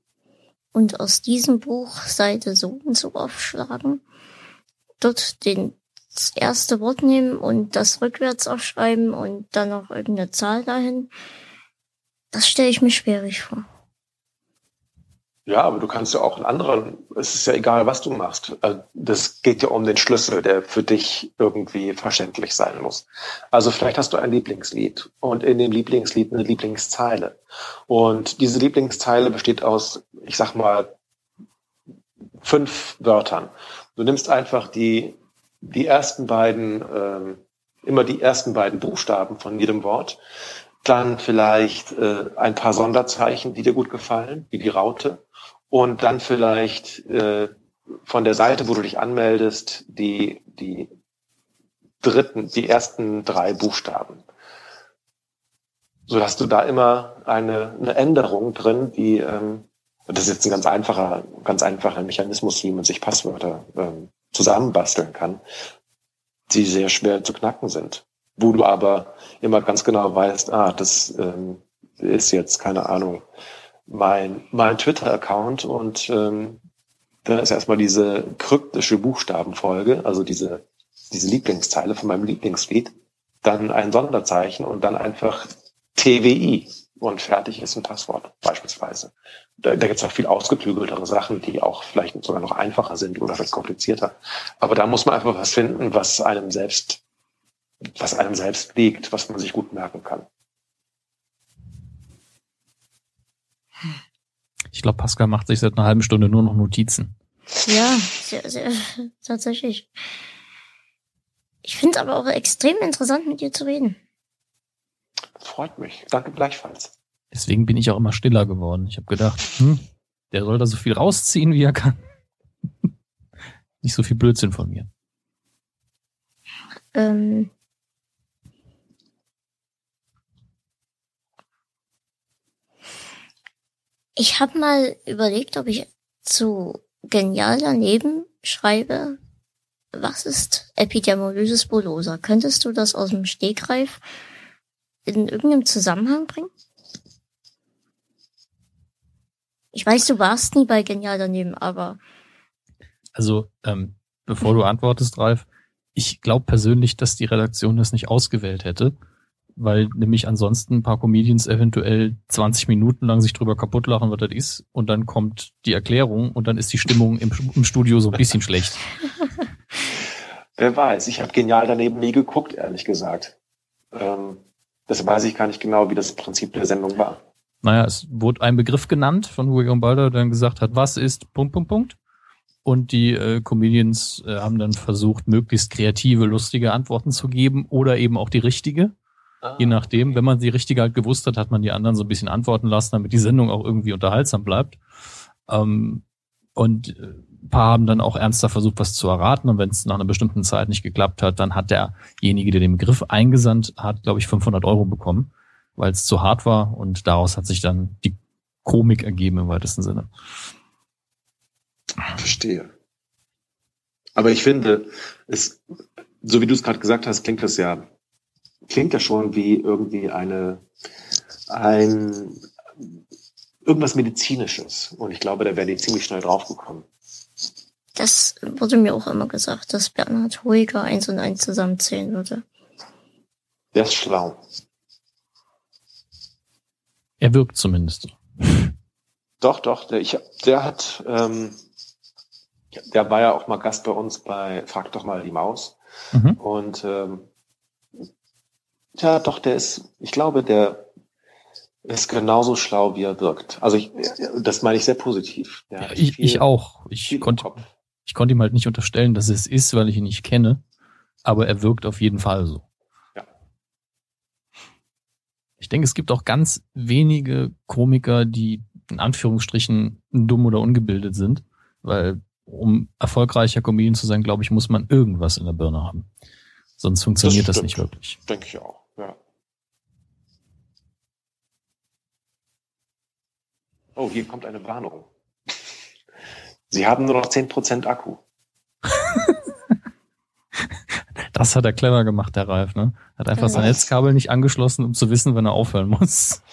und aus diesem Buch Seite so und so aufschlagen, dort den, das erste Wort nehmen und das rückwärts aufschreiben und dann noch irgendeine Zahl dahin das stelle ich mir schwierig vor. Ja, aber du kannst ja auch einen anderen, es ist ja egal, was du machst. Also, das geht ja um den Schlüssel, der für dich irgendwie verständlich sein muss. Also vielleicht hast du ein Lieblingslied und in dem Lieblingslied eine Lieblingszeile. Und diese Lieblingszeile besteht aus, ich sag mal, fünf Wörtern. Du nimmst einfach die, die ersten beiden, ähm, immer die ersten beiden Buchstaben von jedem Wort, dann vielleicht äh, ein paar Sonderzeichen, die dir gut gefallen, wie die Raute, und dann vielleicht äh, von der Seite, wo du dich anmeldest, die, die dritten, die ersten drei Buchstaben. So hast du da immer eine, eine Änderung drin, die, ähm, das ist jetzt ein ganz einfacher, ganz einfacher Mechanismus, wie man sich Passwörter ähm, zusammenbasteln kann, die sehr schwer zu knacken sind wo du aber immer ganz genau weißt, ah, das ähm, ist jetzt, keine Ahnung, mein, mein Twitter-Account und ähm, dann ist erstmal diese kryptische Buchstabenfolge, also diese, diese Lieblingszeile von meinem Lieblingslied, dann ein Sonderzeichen und dann einfach TWI und fertig ist ein Passwort beispielsweise. Da, da gibt es auch viel ausgeklügeltere Sachen, die auch vielleicht sogar noch einfacher sind oder vielleicht komplizierter. Aber da muss man einfach was finden, was einem selbst was einem selbst liegt, was man sich gut merken kann. Ich glaube, Pascal macht sich seit einer halben Stunde nur noch Notizen. Ja, sehr, sehr, tatsächlich. Ich finde es aber auch extrem interessant, mit dir zu reden. Freut mich. Danke gleichfalls. Deswegen bin ich auch immer stiller geworden. Ich habe gedacht, hm, der soll da so viel rausziehen, wie er kann. Nicht so viel Blödsinn von mir. Ähm, Ich habe mal überlegt, ob ich zu genial daneben schreibe, was ist Epidermolysis bullosa? Könntest du das aus dem Stegreif in irgendeinem Zusammenhang bringen? Ich weiß, du warst nie bei genial daneben, aber Also, ähm, bevor du antwortest, Ralf, ich glaube persönlich, dass die Redaktion das nicht ausgewählt hätte, weil nämlich ansonsten ein paar Comedians eventuell 20 Minuten lang sich drüber kaputt lachen, was das ist, und dann kommt die Erklärung und dann ist die Stimmung im, im Studio so ein bisschen schlecht. Wer weiß, ich habe genial daneben nie geguckt, ehrlich gesagt. Ähm, das weiß ich gar nicht genau, wie das Prinzip der Sendung war. Naja, es wurde ein Begriff genannt von William Balder, der dann gesagt hat, was ist Punkt, Punkt, Punkt. Und die äh, Comedians äh, haben dann versucht, möglichst kreative, lustige Antworten zu geben oder eben auch die richtige. Ah, Je nachdem, wenn man die richtige halt gewusst hat, hat man die anderen so ein bisschen antworten lassen, damit die Sendung auch irgendwie unterhaltsam bleibt. Ähm, und äh, ein paar haben dann auch ernster versucht, was zu erraten. Und wenn es nach einer bestimmten Zeit nicht geklappt hat, dann hat derjenige, der den Begriff eingesandt hat, glaube ich, 500 Euro bekommen, weil es zu hart war. Und daraus hat sich dann die Komik ergeben im weitesten Sinne. Verstehe. Aber ich finde, es, so wie du es gerade gesagt hast, klingt das ja, klingt ja schon wie irgendwie eine, ein, irgendwas Medizinisches. Und ich glaube, da wäre die ziemlich schnell draufgekommen. Das wurde mir auch immer gesagt, dass Bernhard Hoeger eins und eins zusammenzählen würde. Der ist schlau. Er wirkt zumindest. Doch, doch. Der, ich, der hat, ähm, der war ja auch mal Gast bei uns bei Frag doch mal die Maus. Mhm. Und ähm, ja, doch, der ist, ich glaube, der ist genauso schlau, wie er wirkt. Also ich, das meine ich sehr positiv. Ja, ich, viel, ich auch. Ich konnte, ich konnte ihm halt nicht unterstellen, dass es ist, weil ich ihn nicht kenne. Aber er wirkt auf jeden Fall so. Ja. Ich denke, es gibt auch ganz wenige Komiker, die in Anführungsstrichen dumm oder ungebildet sind, weil um erfolgreicher Comedian zu sein, glaube ich, muss man irgendwas in der Birne haben. Sonst funktioniert das, das nicht wirklich. Denke ich auch, ja. Oh, hier kommt eine Warnung. Sie haben nur noch 10% Akku. das hat er clever gemacht, der Ralf, ne? Hat einfach sein Netzkabel nicht angeschlossen, um zu wissen, wann er aufhören muss.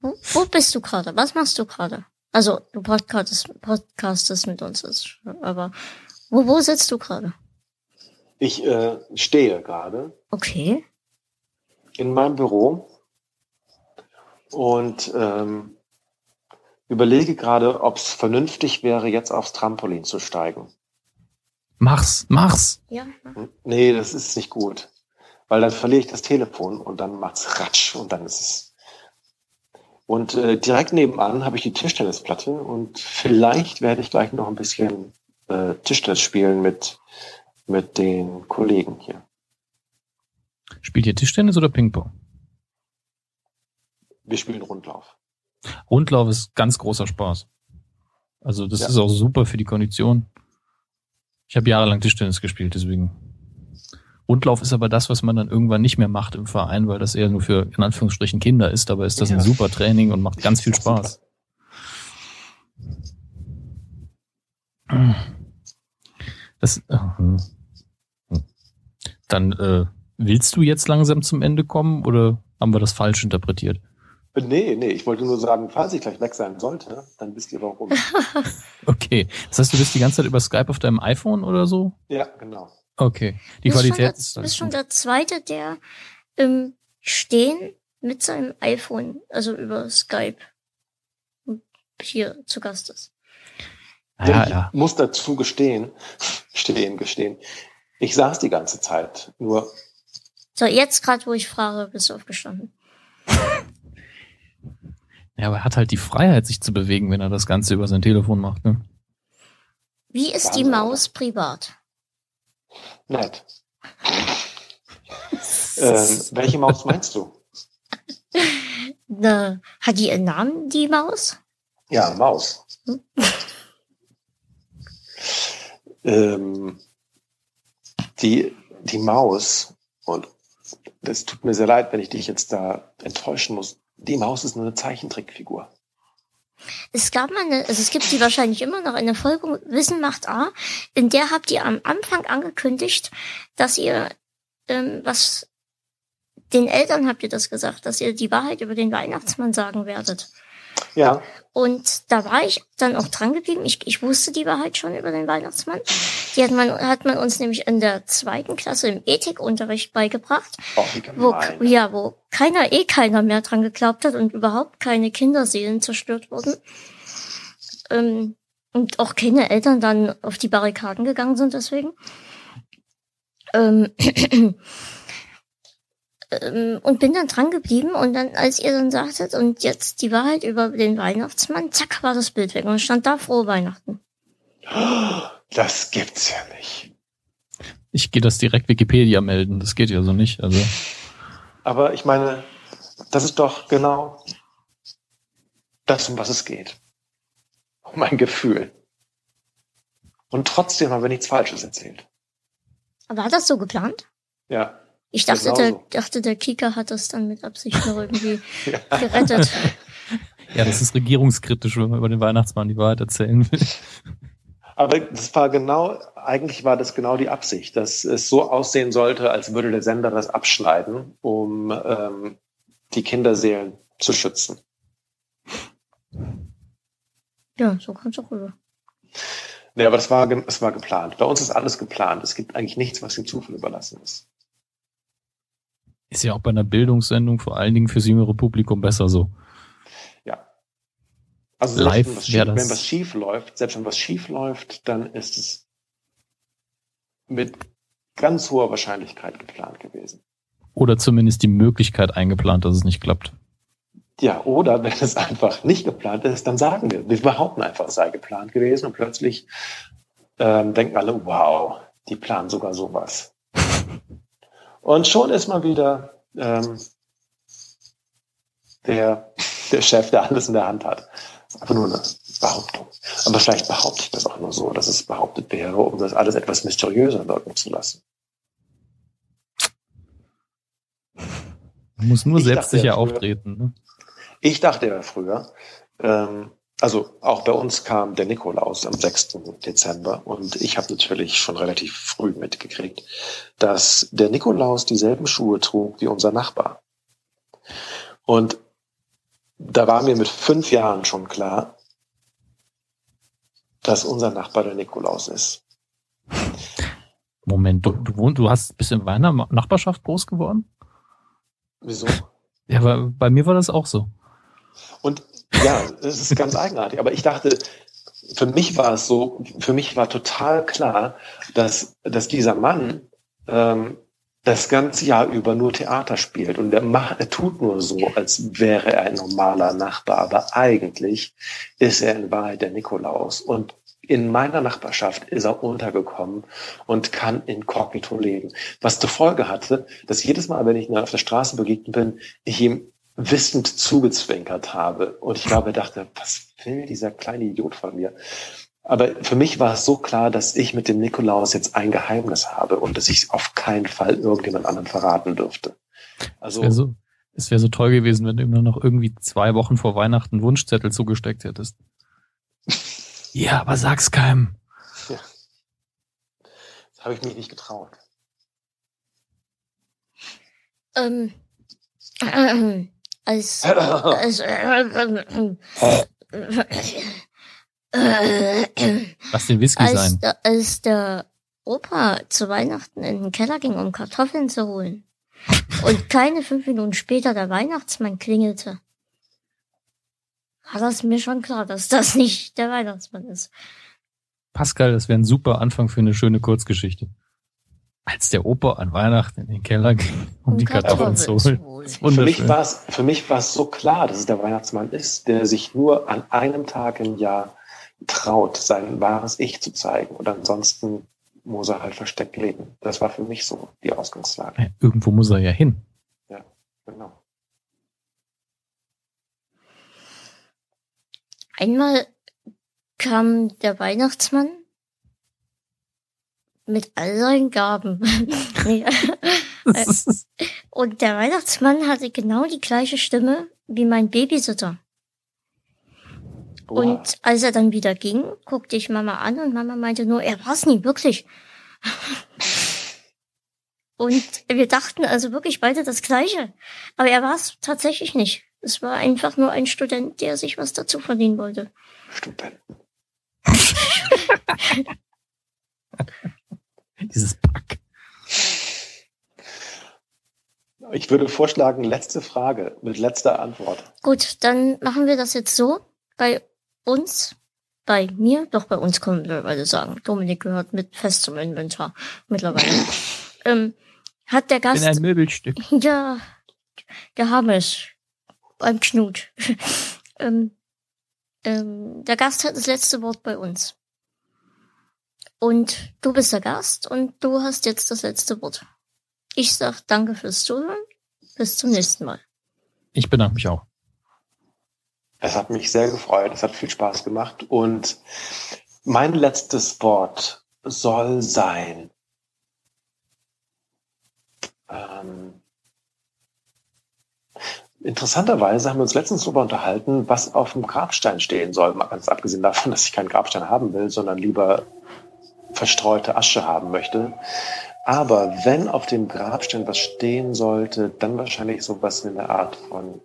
Wo bist du gerade? Was machst du gerade? Also, du podcastest, podcastest mit uns, aber wo, wo sitzt du gerade? Ich äh, stehe gerade. Okay. In meinem Büro und ähm, überlege gerade, ob es vernünftig wäre, jetzt aufs Trampolin zu steigen. Mach's, mach's. Ja. Nee, das ist nicht gut. Weil dann verliere ich das Telefon und dann macht's ratsch und dann ist es und äh, direkt nebenan habe ich die Tischtennisplatte und vielleicht werde ich gleich noch ein bisschen äh, Tischtennis spielen mit, mit den Kollegen hier. Spielt ihr Tischtennis oder Ping-Pong? Wir spielen Rundlauf. Rundlauf ist ganz großer Spaß. Also das ja. ist auch super für die Kondition. Ich habe jahrelang Tischtennis gespielt, deswegen Rundlauf ist aber das, was man dann irgendwann nicht mehr macht im Verein, weil das eher nur für in Anführungsstrichen Kinder ist. Aber ist das ja. ein super Training und macht ganz viel Spaß. Das, äh, dann äh, willst du jetzt langsam zum Ende kommen oder haben wir das falsch interpretiert? Nee, nee, ich wollte nur sagen, falls ich gleich weg sein sollte, dann wisst ihr warum. okay. Das heißt, du bist die ganze Zeit über Skype auf deinem iPhone oder so? Ja, genau. Okay. Die Qualität der, ist. Du bist schon der zweite, der im Stehen mit seinem iPhone, also über Skype, hier zu Gast ist. Ja, ich ja. muss dazu gestehen, stehen, gestehen. Ich saß die ganze Zeit, nur. So, jetzt gerade, wo ich frage, bist du aufgestanden. Ja, aber er hat halt die Freiheit, sich zu bewegen, wenn er das Ganze über sein Telefon macht, ne? Wie ist Wahnsinn. die Maus privat? Nett. ähm, welche Maus meinst du? Na, hat die einen Namen, die Maus? Ja, Maus. Hm? ähm, die, die Maus, und das tut mir sehr leid, wenn ich dich jetzt da enttäuschen muss, die Maus ist nur eine Zeichentrickfigur. Es gab mal eine, also es gibt die wahrscheinlich immer noch, eine Folge Wissen macht A, in der habt ihr am Anfang angekündigt, dass ihr ähm, was den Eltern habt ihr das gesagt, dass ihr die Wahrheit über den Weihnachtsmann sagen werdet. Ja. Und da war ich dann auch dran geblieben. Ich, ich wusste die Wahrheit schon über den Weihnachtsmann. Die hat man, hat man uns nämlich in der zweiten Klasse im Ethikunterricht beigebracht. Oh, wo, ja, wo keiner, eh keiner mehr dran geglaubt hat und überhaupt keine Kinderseelen zerstört wurden. Ähm, und auch keine Eltern dann auf die Barrikaden gegangen sind deswegen. Ähm, ähm, und bin dann dran geblieben und dann, als ihr dann sagtet, und jetzt die Wahrheit über den Weihnachtsmann, zack, war das Bild weg und stand da frohe Weihnachten. Das gibt's ja nicht. Ich gehe das direkt Wikipedia melden, das geht ja so nicht, also. Aber ich meine, das ist doch genau das, um was es geht. Um ein Gefühl. Und trotzdem haben wir nichts Falsches erzählt. War das so geplant? Ja. Ich dachte, der, dachte, der Kika hat das dann mit Absicht noch irgendwie ja. gerettet. Ja, das ist regierungskritisch, wenn man über den Weihnachtsmann die Wahrheit erzählen will. Aber das war genau, eigentlich war das genau die Absicht, dass es so aussehen sollte, als würde der Sender das abschneiden, um ähm, die Kinderseelen zu schützen. Ja, so kommt es auch rüber. Nee, aber das war, das war geplant. Bei uns ist alles geplant. Es gibt eigentlich nichts, was dem Zufall überlassen ist. Ist ja auch bei einer Bildungssendung vor allen Dingen fürs jüngere Publikum besser so. Ja. Also Live wenn was, schief, wenn was schief läuft, selbst wenn was schief läuft, dann ist es mit ganz hoher Wahrscheinlichkeit geplant gewesen. Oder zumindest die Möglichkeit eingeplant, dass es nicht klappt. Ja, oder wenn es einfach nicht geplant ist, dann sagen wir, wir behaupten einfach, es sei geplant gewesen und plötzlich ähm, denken alle, wow, die planen sogar sowas. Und schon ist man wieder ähm, der, der Chef, der alles in der Hand hat. Das ist einfach nur eine Behauptung. Aber vielleicht behaupte ich das auch nur so, dass es behauptet wäre, um das alles etwas mysteriöser wirken zu lassen. Man muss nur ich selbstsicher ja auftreten. Ne? Ich dachte ja früher, ähm, also auch bei uns kam der Nikolaus am 6. Dezember und ich habe natürlich schon relativ früh mitgekriegt, dass der Nikolaus dieselben Schuhe trug wie unser Nachbar. Und da war mir mit fünf Jahren schon klar, dass unser Nachbar der Nikolaus ist. Moment, du, du, wohnt, du hast bist in meiner Nachbarschaft groß geworden? Wieso? Ja, aber bei mir war das auch so. Und ja, es ist ganz eigenartig. Aber ich dachte, für mich war es so, für mich war total klar, dass, dass dieser Mann ähm, das ganze Jahr über nur Theater spielt und er, macht, er tut nur so, als wäre er ein normaler Nachbar, aber eigentlich ist er in Wahrheit der Nikolaus und in meiner Nachbarschaft ist er untergekommen und kann inkognito leben. Was zur Folge hatte, dass jedes Mal, wenn ich ihn auf der Straße begegnet bin, ich ihm wissend zugezwinkert habe. Und ich glaube, er dachte, was will dieser kleine Idiot von mir? Aber für mich war es so klar, dass ich mit dem Nikolaus jetzt ein Geheimnis habe und dass ich auf keinen Fall irgendjemand anderen verraten dürfte. Also. Es wäre so, es wär so toll gewesen, wenn du ihm noch irgendwie zwei Wochen vor Weihnachten Wunschzettel zugesteckt hättest. ja, aber sag's keinem. Ja. Das habe ich mich nicht getraut. Ähm, äh, als, als Lass den Whisky als, sein. Als der Opa zu Weihnachten in den Keller ging, um Kartoffeln zu holen. Und keine fünf Minuten später der Weihnachtsmann klingelte. War das mir schon klar, dass das nicht der Weihnachtsmann ist. Pascal, das wäre ein super Anfang für eine schöne Kurzgeschichte als der Opa an Weihnachten in den Keller ging, um, die Kartoffeln zu holen. Für mich war es, für mich war es so klar, dass es der Weihnachtsmann ist, der sich nur an einem Tag im Jahr traut, sein wahres Ich zu zeigen. Und ansonsten muss er halt versteckt leben. Das war für mich so die Ausgangslage. Ja, irgendwo muss er ja hin. Ja, genau. Einmal kam der Weihnachtsmann mit all seinen Gaben. Und der Weihnachtsmann hatte genau die gleiche Stimme wie mein Babysitter. Oha. Und als er dann wieder ging, guckte ich Mama an und Mama meinte nur, er war's nie, wirklich. und wir dachten also wirklich beide das Gleiche. Aber er war's tatsächlich nicht. Es war einfach nur ein Student, der sich was dazu verdienen wollte. Studenten. Dieses Pack. Ich würde vorschlagen, letzte Frage mit letzter Antwort. Gut, dann machen wir das jetzt so. Bei uns, bei mir, doch bei uns können wir beide sagen. Dominik gehört mit fest zum Inventar mittlerweile. ähm, hat der Gast. Bin ein Möbelstück. Ja, der Hammes. Beim Knut. ähm, ähm, der Gast hat das letzte Wort bei uns. Und du bist der Gast und du hast jetzt das letzte Wort. Ich sag danke fürs Zuhören. Bis zum nächsten Mal. Ich bedanke mich auch. Es hat mich sehr gefreut. Es hat viel Spaß gemacht. Und mein letztes Wort soll sein. Ähm, interessanterweise haben wir uns letztens darüber unterhalten, was auf dem Grabstein stehen soll. Mal ganz abgesehen davon, dass ich keinen Grabstein haben will, sondern lieber verstreute Asche haben möchte. Aber wenn auf dem Grabstein was stehen sollte, dann wahrscheinlich sowas in der Art von,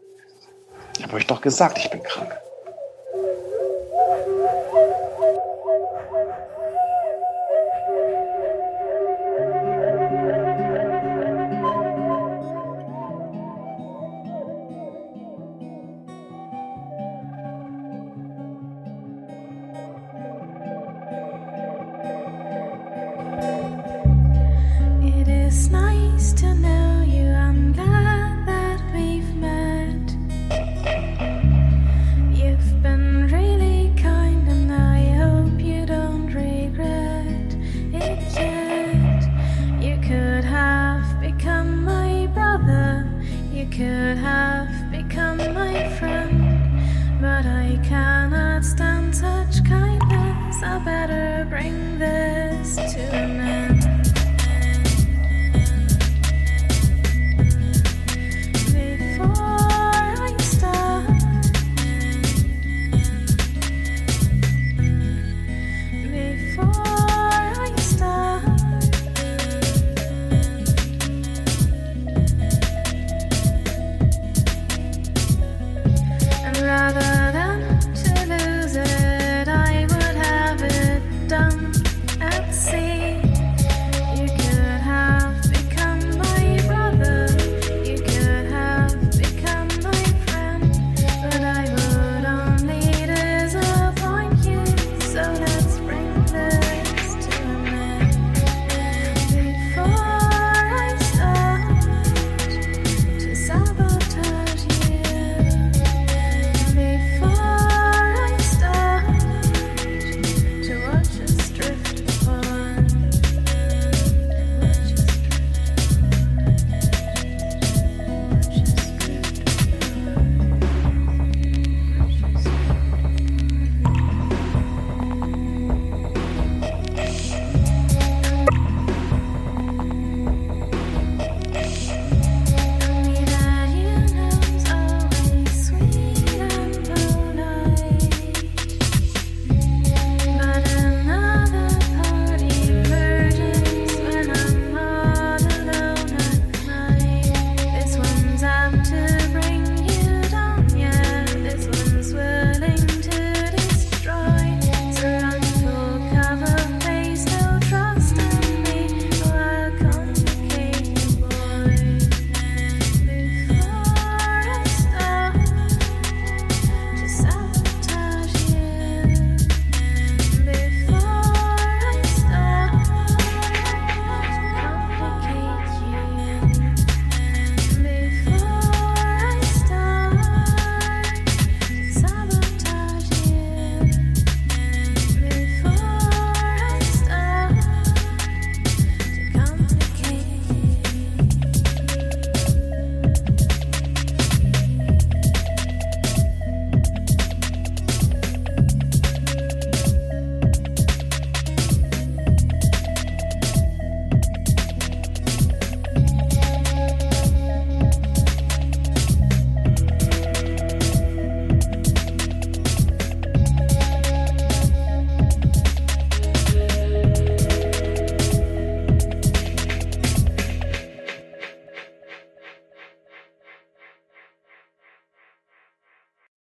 ich habe euch doch gesagt, ich bin krank.